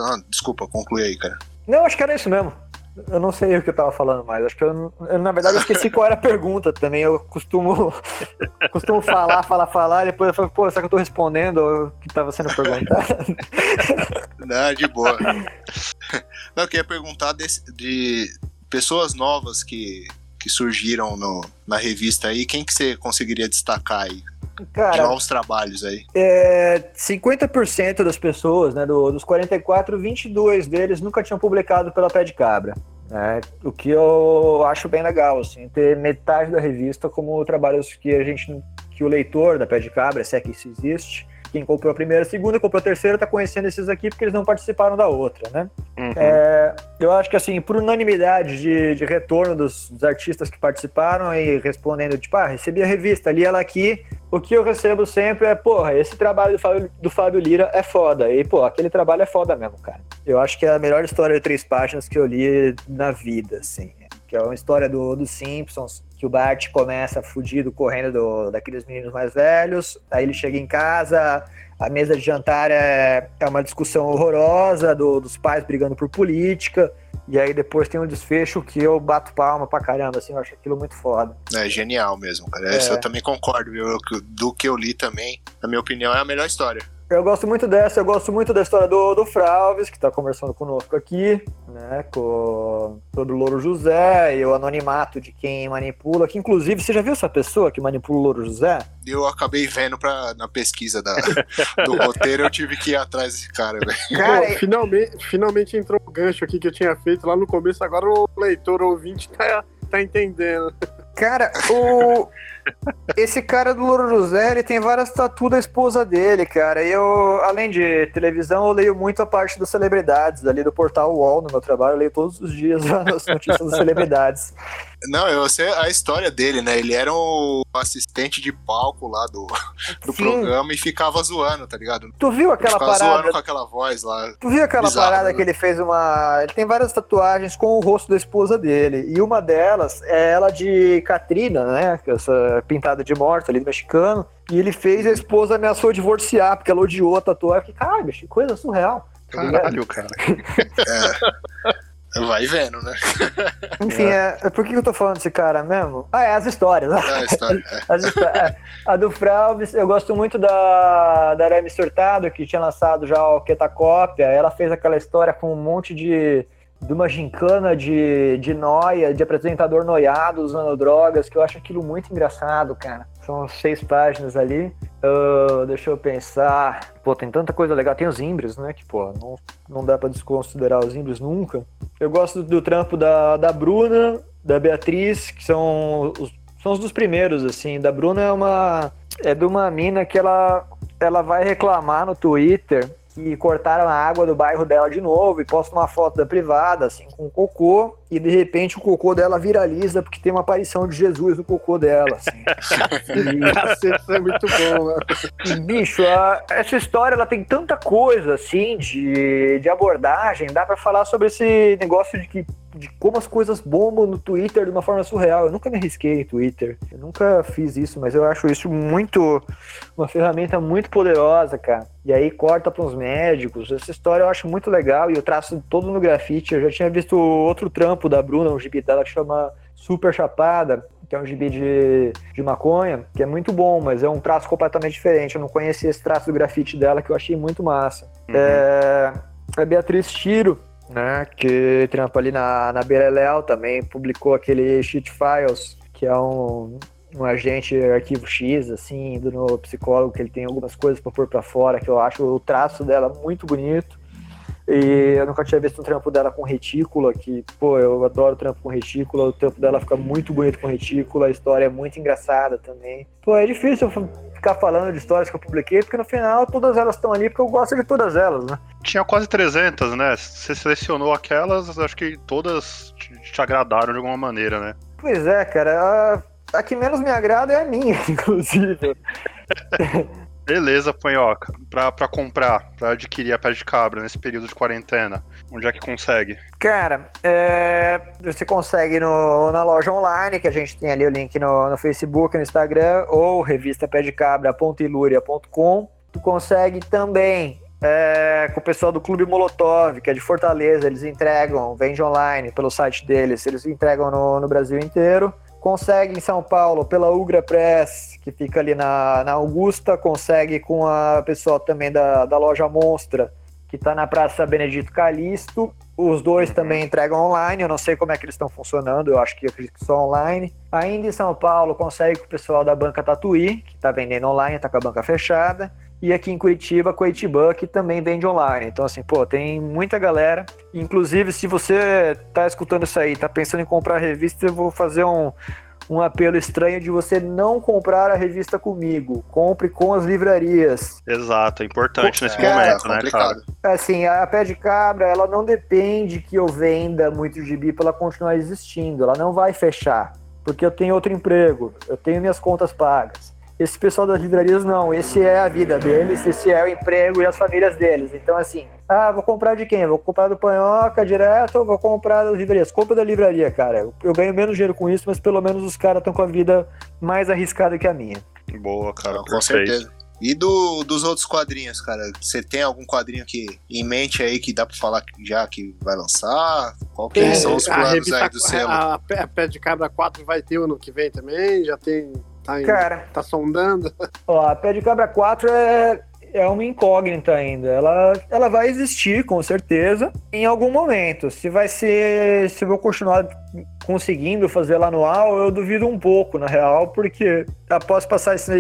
[SPEAKER 2] Ah, desculpa, conclui aí, cara.
[SPEAKER 4] não, acho que era isso mesmo. Eu não sei o que eu tava falando mais. Acho que eu, eu, na verdade, eu esqueci qual era a pergunta também. Eu costumo, (laughs) costumo falar, falar, falar, e depois eu falo, pô, será que eu tô respondendo o que tava sendo perguntado? (laughs)
[SPEAKER 2] Não, de boa. Não, eu queria perguntar desse- de pessoas novas que, que surgiram no, na revista aí, quem que você conseguiria destacar aí? De
[SPEAKER 4] Cara,
[SPEAKER 2] novos trabalhos aí.
[SPEAKER 4] É, 50% das pessoas, né, do- dos 44, 22 deles nunca tinham publicado pela Pé de Cabra. né? O que eu acho bem legal, assim, ter metade da revista como trabalhos que a gente, que o leitor da Pé de Cabra, se é que isso existe, quem comprou a primeira, a segunda, comprou a terceira, tá conhecendo esses aqui porque eles não participaram da outra, né?
[SPEAKER 1] Uhum.
[SPEAKER 4] É, eu acho que, assim, por unanimidade de, de retorno dos, dos artistas que participaram e respondendo, tipo, ah, recebi a revista, li ela aqui, o que eu recebo sempre é, porra, esse trabalho do Fábio, do Fábio Lira é foda. E, pô, aquele trabalho é foda mesmo, cara. Eu acho que é a melhor história de três páginas que eu li na vida, assim. Que é uma história do, dos Simpsons, que o Bart começa fudido, correndo do, daqueles meninos mais velhos. Aí ele chega em casa, a mesa de jantar é, é uma discussão horrorosa do- dos pais brigando por política. E aí depois tem um desfecho que eu bato palma pra caramba, assim, eu acho aquilo muito foda.
[SPEAKER 2] É genial mesmo, cara.
[SPEAKER 4] É.
[SPEAKER 2] Eu também concordo, viu? Do que eu li também, na minha opinião, é a melhor história.
[SPEAKER 4] Eu gosto muito dessa, eu gosto muito da história do, do Fralves, que tá conversando conosco aqui, né, com, sobre o Louro José e o anonimato de quem manipula, que inclusive, você já viu essa pessoa que manipula o Louro José?
[SPEAKER 2] Eu acabei vendo pra, na pesquisa da, (laughs) do roteiro, eu tive que ir atrás desse cara, velho.
[SPEAKER 4] Cara,
[SPEAKER 3] Pô, finalmente, finalmente entrou o gancho aqui que eu tinha feito lá no começo, agora o leitor ou ouvinte tá, tá entendendo.
[SPEAKER 4] Cara, o. (laughs) Esse cara do Louro José, ele tem várias tatuas da esposa dele, cara. E eu, além de televisão, eu leio muito a parte das celebridades, ali do portal UOL no meu trabalho. Eu leio todos os dias as notícias das celebridades.
[SPEAKER 2] Não, eu sei a história dele, né? Ele era o assistente de palco lá do, do
[SPEAKER 4] Sim.
[SPEAKER 2] programa e ficava zoando, tá ligado?
[SPEAKER 4] Tu viu aquela
[SPEAKER 2] ficava
[SPEAKER 4] parada?
[SPEAKER 2] zoando com aquela voz lá.
[SPEAKER 4] Tu viu aquela
[SPEAKER 2] Bizarro,
[SPEAKER 4] parada
[SPEAKER 2] né?
[SPEAKER 4] que ele fez uma. Ele tem várias tatuagens com o rosto da esposa dele. E uma delas é ela de Katrina, né? que é pintada de morta ali do mexicano. E ele fez e a esposa ameaçou divorciar, porque ela odiou a tatuagem. Caralho, bicho, que coisa surreal. tá ligado?
[SPEAKER 1] Caralho, cara. (laughs)
[SPEAKER 2] Vai vendo, né?
[SPEAKER 4] Enfim, é. É, por que eu tô falando desse cara mesmo? Ah, é as histórias.
[SPEAKER 2] É a história. é.
[SPEAKER 4] As histó- é. A do Fralves, eu gosto muito da, da Arame Surtado, que tinha lançado já o Ketacópia. Ela fez aquela história com um monte de. De uma gincana de, de noia, de apresentador noiado usando drogas, que eu acho aquilo muito engraçado, cara. São seis páginas ali. Ah, deixa eu pensar. Pô, tem tanta coisa legal. Tem os Imbres, né? Que, pô, não, não dá pra desconsiderar os Imbres nunca. Eu gosto do trampo da, da Bruna, da Beatriz, que são os, são os dos primeiros, assim. Da Bruna é uma. É de uma mina que ela, ela vai reclamar no Twitter que cortaram a água do bairro dela de novo e posta uma foto da privada, assim, com cocô, e de repente o cocô dela viraliza porque tem uma aparição de Jesus no cocô dela, assim. (laughs)
[SPEAKER 3] Isso é muito bom, né?
[SPEAKER 4] E, Bicho, a- essa história ela tem tanta coisa assim de, de abordagem, dá pra falar sobre esse negócio de que de como as coisas bombam no Twitter de uma forma surreal. Eu nunca me arrisquei em Twitter, eu nunca fiz isso, mas eu acho isso muito uma ferramenta muito poderosa, cara. E aí corta para uns médicos. Essa história eu acho muito legal e eu traço todo no grafite. Eu já tinha visto outro trampo da Bruna, um gibi dela que chama Super Chapada, que é um gibi de, de maconha, que é muito bom, mas é um traço completamente diferente. Eu não conhecia esse traço do grafite dela que eu achei muito massa.
[SPEAKER 1] Uhum.
[SPEAKER 4] É, a Beatriz Tiro, né, que trampa ali na, na Bereléu também, publicou aquele Shit Files, que é um, um agente arquivo X, assim, indo no psicólogo, que ele tem algumas coisas para pôr para fora, que eu acho o traço dela muito bonito. E eu nunca tinha visto um trampo dela com retícula, que, pô, eu adoro trampo com retícula, o trampo dela fica muito bonito com retícula, a história é muito engraçada também. Pô, é difícil eu ficar falando de histórias que eu publiquei, porque no final todas elas estão ali, porque eu gosto de todas elas, né?
[SPEAKER 1] Tinha quase 300, né? Você selecionou aquelas, acho que todas te, te agradaram de alguma maneira, né?
[SPEAKER 4] Pois é, cara, a, a que menos me agrada é a minha, (laughs) inclusive. (laughs)
[SPEAKER 1] Beleza, Panhoca. Pra, pra comprar, pra adquirir a pé de cabra nesse período de quarentena, onde é que consegue?
[SPEAKER 4] Cara, é, você consegue no, na loja online, que a gente tem ali o link no, no Facebook, no Instagram, ou revistapedecabra.iluria.com. Tu consegue também é, com o pessoal do Clube Molotov, que é de Fortaleza, eles entregam, vende online pelo site deles, eles entregam no, no Brasil inteiro. Consegue em São Paulo pela Ugra Press, que fica ali na, na Augusta. Consegue com a pessoal também da, da loja Monstra, que está na Praça Benedito Calixto. Os dois também entregam online. Eu não sei como é que eles estão funcionando, eu acho que eu acredito que só online. Ainda em São Paulo, consegue com o pessoal da Banca Tatuí, que está vendendo online, está com a banca fechada. E aqui em Curitiba, com a Itibã, que também vende online. Então, assim, pô, tem muita galera. Inclusive, se você tá escutando isso aí, tá pensando em comprar revista, eu vou fazer um, um apelo estranho de você não comprar a revista comigo. Compre com as livrarias.
[SPEAKER 1] Exato, é importante nesse
[SPEAKER 2] É,
[SPEAKER 1] momento,
[SPEAKER 2] é
[SPEAKER 1] né,
[SPEAKER 2] complicado.
[SPEAKER 1] cara?
[SPEAKER 4] Assim, a pé de cabra, ela não depende que eu venda muito gibi para ela continuar existindo. Ela não vai fechar, porque eu tenho outro emprego, eu tenho minhas contas pagas. Esse pessoal das livrarias não, esse é a vida deles, esse é o emprego e as famílias deles. Então, assim, ah, vou comprar de quem? Vou comprar do Panhoca direto ou vou comprar das livrarias? Compra da livraria, cara. Eu, eu ganho menos dinheiro com isso, mas pelo menos os caras estão com a vida mais arriscada que a minha.
[SPEAKER 1] Boa, cara,
[SPEAKER 2] Não, com certeza. E do, dos outros quadrinhos, cara? Você tem algum quadrinho que, em mente aí que dá pra falar já que vai lançar? Qual que
[SPEAKER 3] Tem,
[SPEAKER 2] são os
[SPEAKER 3] a
[SPEAKER 2] planos aí do selo?
[SPEAKER 3] a, a Pé de Cabra 4 vai ter ano que vem também, já tem. Tá, em-
[SPEAKER 4] Cara,
[SPEAKER 3] tá sondando.
[SPEAKER 4] Ó, a Pé de Cabra 4 é, é uma incógnita ainda. Ela, ela vai existir, com certeza, em algum momento. Se vai ser. Se eu vou continuar conseguindo fazer ela anual, eu duvido um pouco, na real, porque após passar esse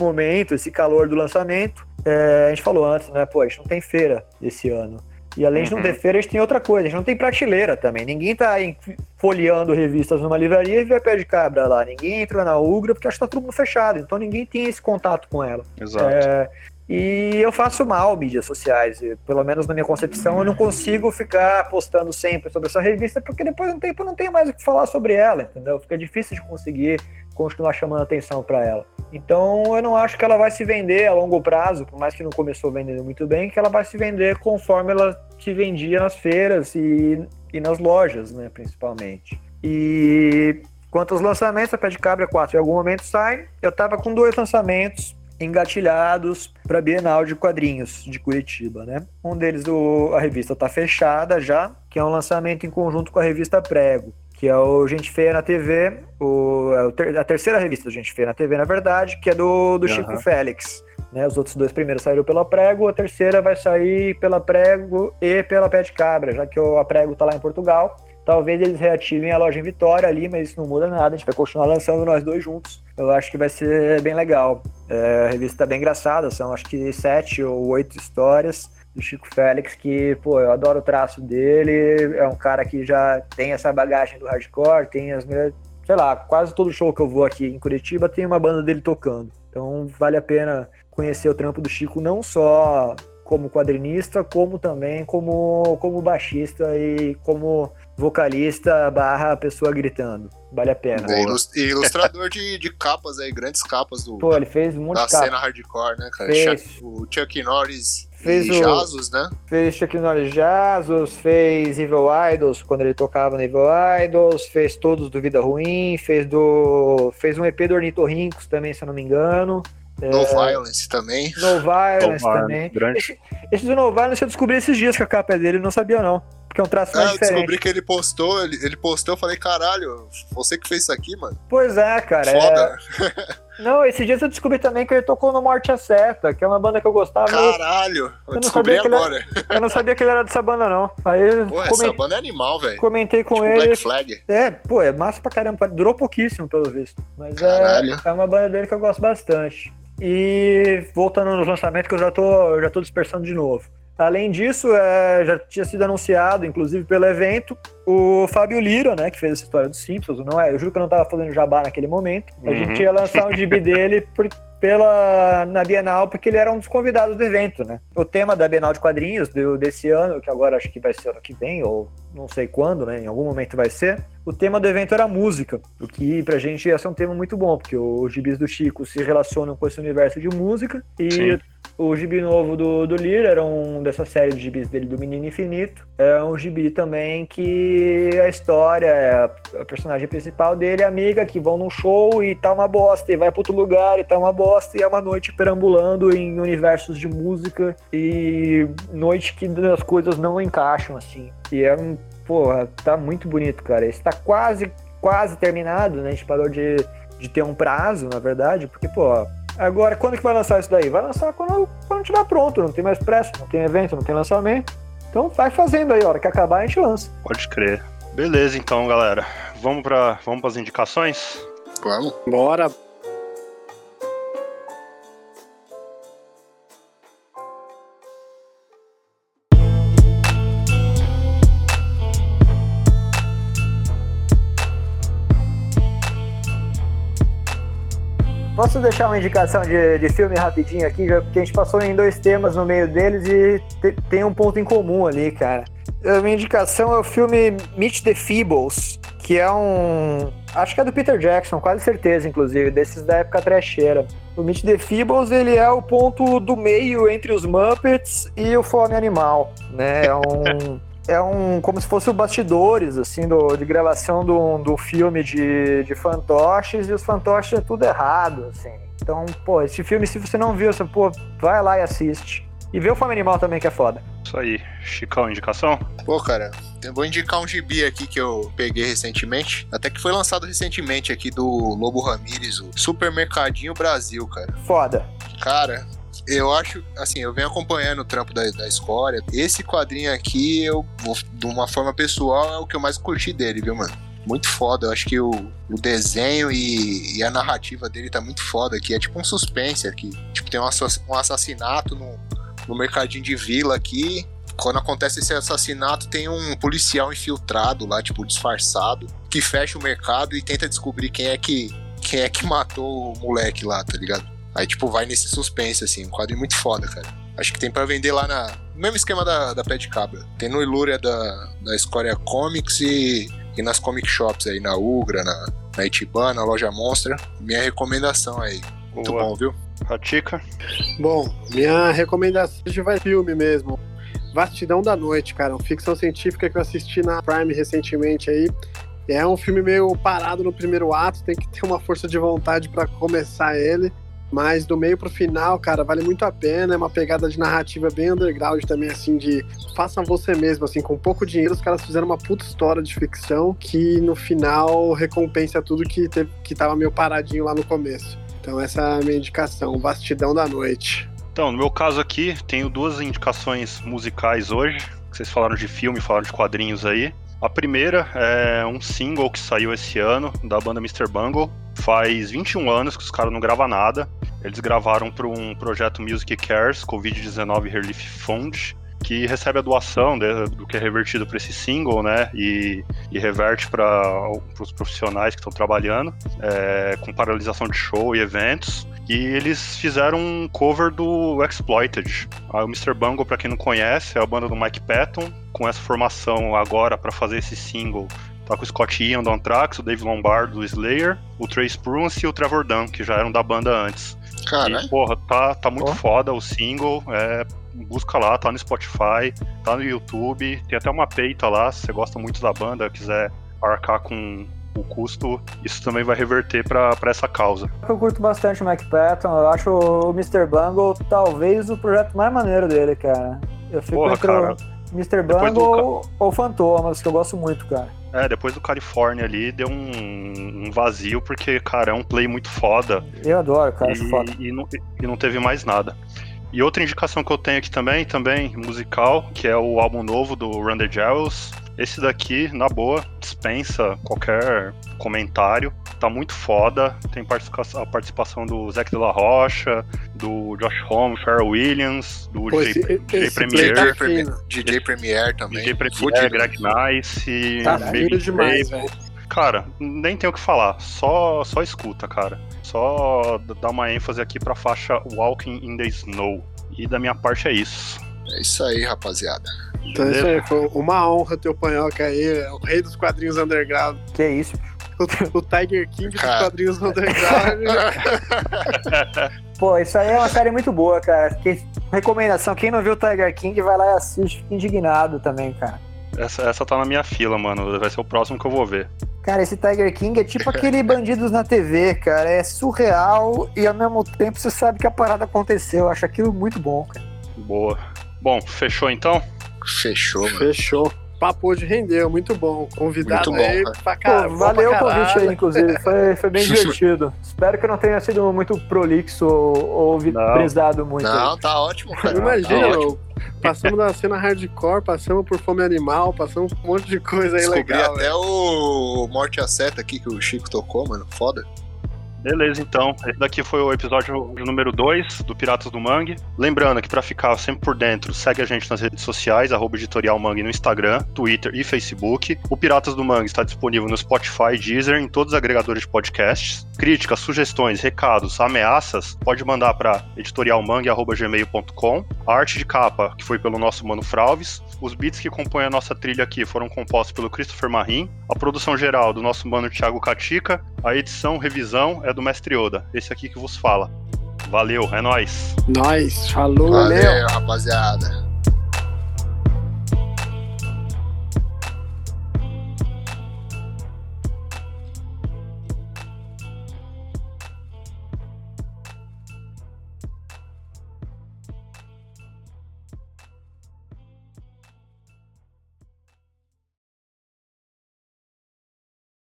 [SPEAKER 4] momento, esse calor do lançamento, é, a gente falou antes, né? Pô, a gente não tem feira esse ano. E além de não
[SPEAKER 1] Uhum.
[SPEAKER 4] ter feira, a gente tem outra coisa, a gente não tem prateleira também. Ninguém tá folheando revistas numa livraria e vê pé de cabra lá. Ninguém entra na Ugra porque acho que tá tudo mundo fechado. Então ninguém tem esse contato com ela.
[SPEAKER 1] Exato.
[SPEAKER 4] É, e eu faço mal mídias sociais. Pelo menos na minha concepção, eu não consigo ficar postando sempre sobre essa revista, porque depois de um tempo eu não tenho mais o que falar sobre ela, entendeu? Fica difícil de conseguir continuar chamando atenção para ela. Então eu não acho que ela vai se vender a longo prazo, por mais que não começou vendendo muito bem, que ela vai se vender conforme ela se vendia nas feiras e, e nas lojas, né, principalmente. E quanto aos lançamentos, a Pé de Cabra 4 em algum momento sai. Eu tava com dois lançamentos engatilhados para a Bienal de Quadrinhos de Curitiba, né? Um deles, o, a revista está fechada já, que é um lançamento em conjunto com a revista Prego, que é o Gente Feia na TV, o, é a terceira revista do Gente Feia na TV, na verdade, que é do, do uhum. Chico Félix. Né, os outros dois primeiros saíram pela Prego, a terceira vai sair pela Prego e pela Pé de Cabra, já que a Prego está lá em Portugal. Talvez eles reativem a loja em Vitória ali, mas isso não muda nada. A gente vai continuar lançando nós dois juntos. Eu acho que vai ser bem legal. É, a revista tá bem engraçada, são acho que sete ou oito histórias do Chico Félix, que, pô, eu adoro o traço dele. É um cara que já tem essa bagagem do hardcore, tem as sei lá, quase todo show que eu vou aqui em Curitiba tem uma banda dele tocando. Então vale a pena conhecer o trampo do Chico, não só como quadrinista, como também como, como baixista e como vocalista barra pessoa gritando. Vale a pena.
[SPEAKER 2] É, ilustrador de, de capas aí, grandes capas do.
[SPEAKER 4] Pô, ele fez monte
[SPEAKER 2] da
[SPEAKER 4] capa.
[SPEAKER 2] cena hardcore, né, cara?
[SPEAKER 4] Fez.
[SPEAKER 2] O Chuck Norris
[SPEAKER 4] fez
[SPEAKER 2] e o,
[SPEAKER 4] né? Fez Chuck Norris Jazos, fez Evil Idols quando ele tocava no Evil Idols, fez todos do Vida Ruim, fez do. fez um EP do Ornitorrincos também, se eu não me engano.
[SPEAKER 2] No é... Violence também.
[SPEAKER 4] No Violence também. Esse, esse do No Violence eu descobri esses dias que a capa é dele, não sabia não. Porque é um traço mais é, eu
[SPEAKER 2] diferente. descobri que ele postou, ele, ele postou, eu falei, caralho, você que fez isso aqui, mano.
[SPEAKER 4] Pois é, cara.
[SPEAKER 2] Foda.
[SPEAKER 4] É... (laughs) Não, esses dias eu descobri também que ele tocou no Morte Acerta, que é uma banda que eu gostava.
[SPEAKER 2] Caralho, eu, eu descobri agora.
[SPEAKER 4] Ele, eu não sabia que ele era dessa banda, não. Aí
[SPEAKER 2] pô, essa banda é animal, velho.
[SPEAKER 4] Comentei com tipo ele. Black Flag. É, pô, é massa pra caramba. Durou pouquíssimo, pelo visto. Mas é, é uma banda dele que eu gosto bastante. E voltando nos lançamentos que eu já tô, já tô dispersando de novo. Além disso, é, já tinha sido anunciado, inclusive pelo evento, o Fábio Lira, né, que fez essa história dos Simpsons, não é? Eu juro que eu não estava fazendo jabá naquele momento. A uhum. gente ia lançar um gibi (laughs) dele por, pela, na Bienal, porque ele era um dos convidados do evento, né? O tema da Bienal de Quadrinhos do, desse ano, que agora acho que vai ser ano que vem, ou não sei quando, né? Em algum momento vai ser. O tema do evento era música, o que pra gente ia ser um tema muito bom, porque os gibis do Chico se relacionam com esse universo de música e Sim. O gibi novo do, do Lira era um dessa série de gibis dele do Menino Infinito. É um gibi também que a história, a personagem principal dele é amiga que vão num show e tá uma bosta, e vai pra outro lugar e tá uma bosta, e é uma noite perambulando em universos de música e noite que as coisas não encaixam, assim. E é um porra, tá muito bonito, cara. Está quase, quase terminado, né? A gente parou de, de ter um prazo, na verdade, porque, pô, agora quando que vai lançar isso daí? Vai lançar quando, quando tiver pronto, não tem mais pressa, não tem evento, não tem lançamento. Então vai fazendo aí, a hora que acabar a gente lança.
[SPEAKER 1] Pode crer. Beleza, então, galera. Vamos para vamos as indicações?
[SPEAKER 2] Vamos.
[SPEAKER 3] Bora.
[SPEAKER 4] Posso deixar uma indicação de, de filme rapidinho aqui, porque a gente passou em dois temas no meio deles e te, tem um ponto em comum ali, cara. A minha indicação é o filme Meet the Feebles, que é um. Acho que é do Peter Jackson, quase certeza, inclusive, desses da época trecheira. O Meet the Feebles, ele é o ponto do meio entre os Muppets e o Fome Animal, né? É um. É um como se fosse o bastidores assim do, de gravação do, do filme de, de fantoches e os fantoches é tudo errado assim. Então pô esse filme se você não viu você pô vai lá e assiste. E vê o Fome Animal também que é foda.
[SPEAKER 1] Isso aí. Chicão indicação?
[SPEAKER 2] Pô cara eu vou indicar um gibi aqui que eu peguei recentemente até que foi lançado recentemente aqui do Lobo Ramírez o Supermercadinho Brasil cara.
[SPEAKER 4] Foda.
[SPEAKER 2] Cara eu acho, assim, eu venho acompanhando o trampo da, da Escória. Esse quadrinho aqui, eu, de uma forma pessoal, é o que eu mais curti dele, viu, mano? Muito foda. Eu acho que o, o desenho e, e, a narrativa dele tá muito foda aqui. É tipo um suspense aqui. Tipo, tem um, um assassinato no, no mercadinho de vila aqui. Quando acontece esse assassinato, tem um policial infiltrado lá, tipo, disfarçado, que fecha o mercado e tenta descobrir quem é que, quem é que matou o moleque lá, tá ligado? Aí, tipo, vai nesse suspense, assim, um quadro muito foda, cara. Acho que tem para vender lá na. No mesmo esquema da, da Pé de Cabra. Tem no Ilúria da, da Escória Comics e, e nas comic shops aí, na Ugra, na, na na Loja Monstra. Minha recomendação aí. Muito Boa. bom, viu?
[SPEAKER 1] Pratica.
[SPEAKER 3] Bom, minha recomendação hoje vai filme mesmo. Vastidão da Noite, cara. Uma ficção científica que eu assisti na Prime recentemente aí. É um filme meio parado no primeiro ato, tem que ter uma força de vontade para começar ele Mas do meio pro final, cara, vale muito a pena. É uma pegada de narrativa bem underground também, assim, de façam você mesmo, assim, com pouco dinheiro, os caras fizeram uma puta história de ficção que no final recompensa tudo que, teve, que tava meio paradinho lá no começo. Então essa é a minha indicação, Vastidão da Noite.
[SPEAKER 1] Então, no meu caso aqui, tenho duas indicações musicais hoje. Vocês falaram de filme, falaram de quadrinhos aí. A primeira é um single que saiu esse ano da banda Mr. Bungle. Faz 21 anos que os caras não gravam nada. Eles gravaram para um projeto Music Cares, Covid-19 Relief Fund, que recebe a doação de, do que é revertido para esse single, né? E, e reverte para os profissionais que estão trabalhando, é, com paralisação de show e eventos. E eles fizeram um cover do Exploited. O Mr. Bungle, para quem não conhece, é a banda do Mike Patton. Com essa formação agora para fazer esse single, tá com o Scott Ian do Anthrax, o Dave Lombardo do Slayer, o Trace Prunce e o Trevor Dunn, que já eram da banda antes.
[SPEAKER 2] Cara,
[SPEAKER 1] e, porra, tá, tá muito oh. foda o single. É, busca lá, tá no Spotify, tá no YouTube, tem até uma peita lá, se você gosta muito da banda, quiser arcar com o custo, isso também vai reverter para essa causa.
[SPEAKER 4] Eu curto bastante o Mac Patton, eu acho o Mr. Bungle talvez o projeto mais maneiro dele, cara. Eu fico Porra, entre cara, o Mr. Bungle do... ou Fantomas, que eu gosto muito, cara.
[SPEAKER 1] É, depois do California ali deu um, um, vazio, porque, cara, é um play muito foda.
[SPEAKER 4] Eu adoro, cara, e, foda.
[SPEAKER 1] E não, e não teve mais nada. E outra indicação que eu tenho aqui também, também musical, que é o álbum novo do Run the Jewels. Esse daqui, na boa, dispensa qualquer comentário. Tá muito foda. Tem a participação do Zac de la Rocha, do Josh Homme, Pharrell Williams, do
[SPEAKER 2] Pô, DJ, esse, DJ esse Premier. DJ, Premier. DJ Premier também.
[SPEAKER 1] DJ Premier, Greg Nice.
[SPEAKER 3] Caralho, demais, velho.
[SPEAKER 1] Cara, nem tenho o que falar. Só, só escuta, cara. Só dar uma ênfase aqui pra faixa Walking in the Snow. E da minha parte é isso.
[SPEAKER 2] É isso aí, rapaziada.
[SPEAKER 3] Então é isso aí, foi uma honra ter o Panhoca aí, é o rei dos quadrinhos underground.
[SPEAKER 4] Que é isso?
[SPEAKER 3] O, o Tiger King cara. dos quadrinhos underground. (laughs)
[SPEAKER 4] Pô, isso aí é uma série muito boa, cara. Que, recomendação, quem não viu o Tiger King, vai lá e assiste, fica indignado também, cara.
[SPEAKER 1] Essa, essa tá na minha fila, mano. Vai ser o próximo que eu vou ver.
[SPEAKER 4] Cara, esse Tiger King é tipo aquele (laughs) Bandidos na TV, cara. É surreal e ao mesmo tempo você sabe que a parada aconteceu. Eu acho aquilo muito bom, cara.
[SPEAKER 1] Boa. Bom, fechou então?
[SPEAKER 2] Fechou, mano.
[SPEAKER 3] Fechou papo hoje rendeu, muito bom. Convidado muito bom, aí pra
[SPEAKER 4] caralho. Pô, valeu o convite aí, inclusive. Foi, foi bem (laughs) divertido. Espero que não tenha sido muito prolixo ou, ou brisado muito.
[SPEAKER 2] Não, tá ótimo, cara.
[SPEAKER 3] Imagina, tá ótimo. Passamos da cena hardcore, passamos por fome animal, passamos por um monte de coisa aí
[SPEAKER 2] Descobri
[SPEAKER 3] legal.
[SPEAKER 2] até o Morte a Seta aqui que o Chico tocou, mano. Foda.
[SPEAKER 1] Beleza, então. Esse daqui foi o episódio número 2 do Piratas do Mangue. Lembrando que para ficar sempre por dentro, segue a gente nas redes sociais, arroba editorial Mangue no Instagram, Twitter e Facebook. O Piratas do Mangue está disponível no Spotify Deezer, em todos os agregadores de podcasts. Críticas, sugestões, recados, ameaças, pode mandar para editorialmangue.gmail.com. A arte de capa, que foi pelo nosso Mano Fralves. Os beats que compõem a nossa trilha aqui foram compostos pelo Christopher Marim. A produção geral do nosso mano Thiago Catica. A edição, revisão é do Mestre Oda, esse aqui que vos fala. Valeu, é nóis.
[SPEAKER 3] Nós, falou,
[SPEAKER 2] Valeu, rapaziada.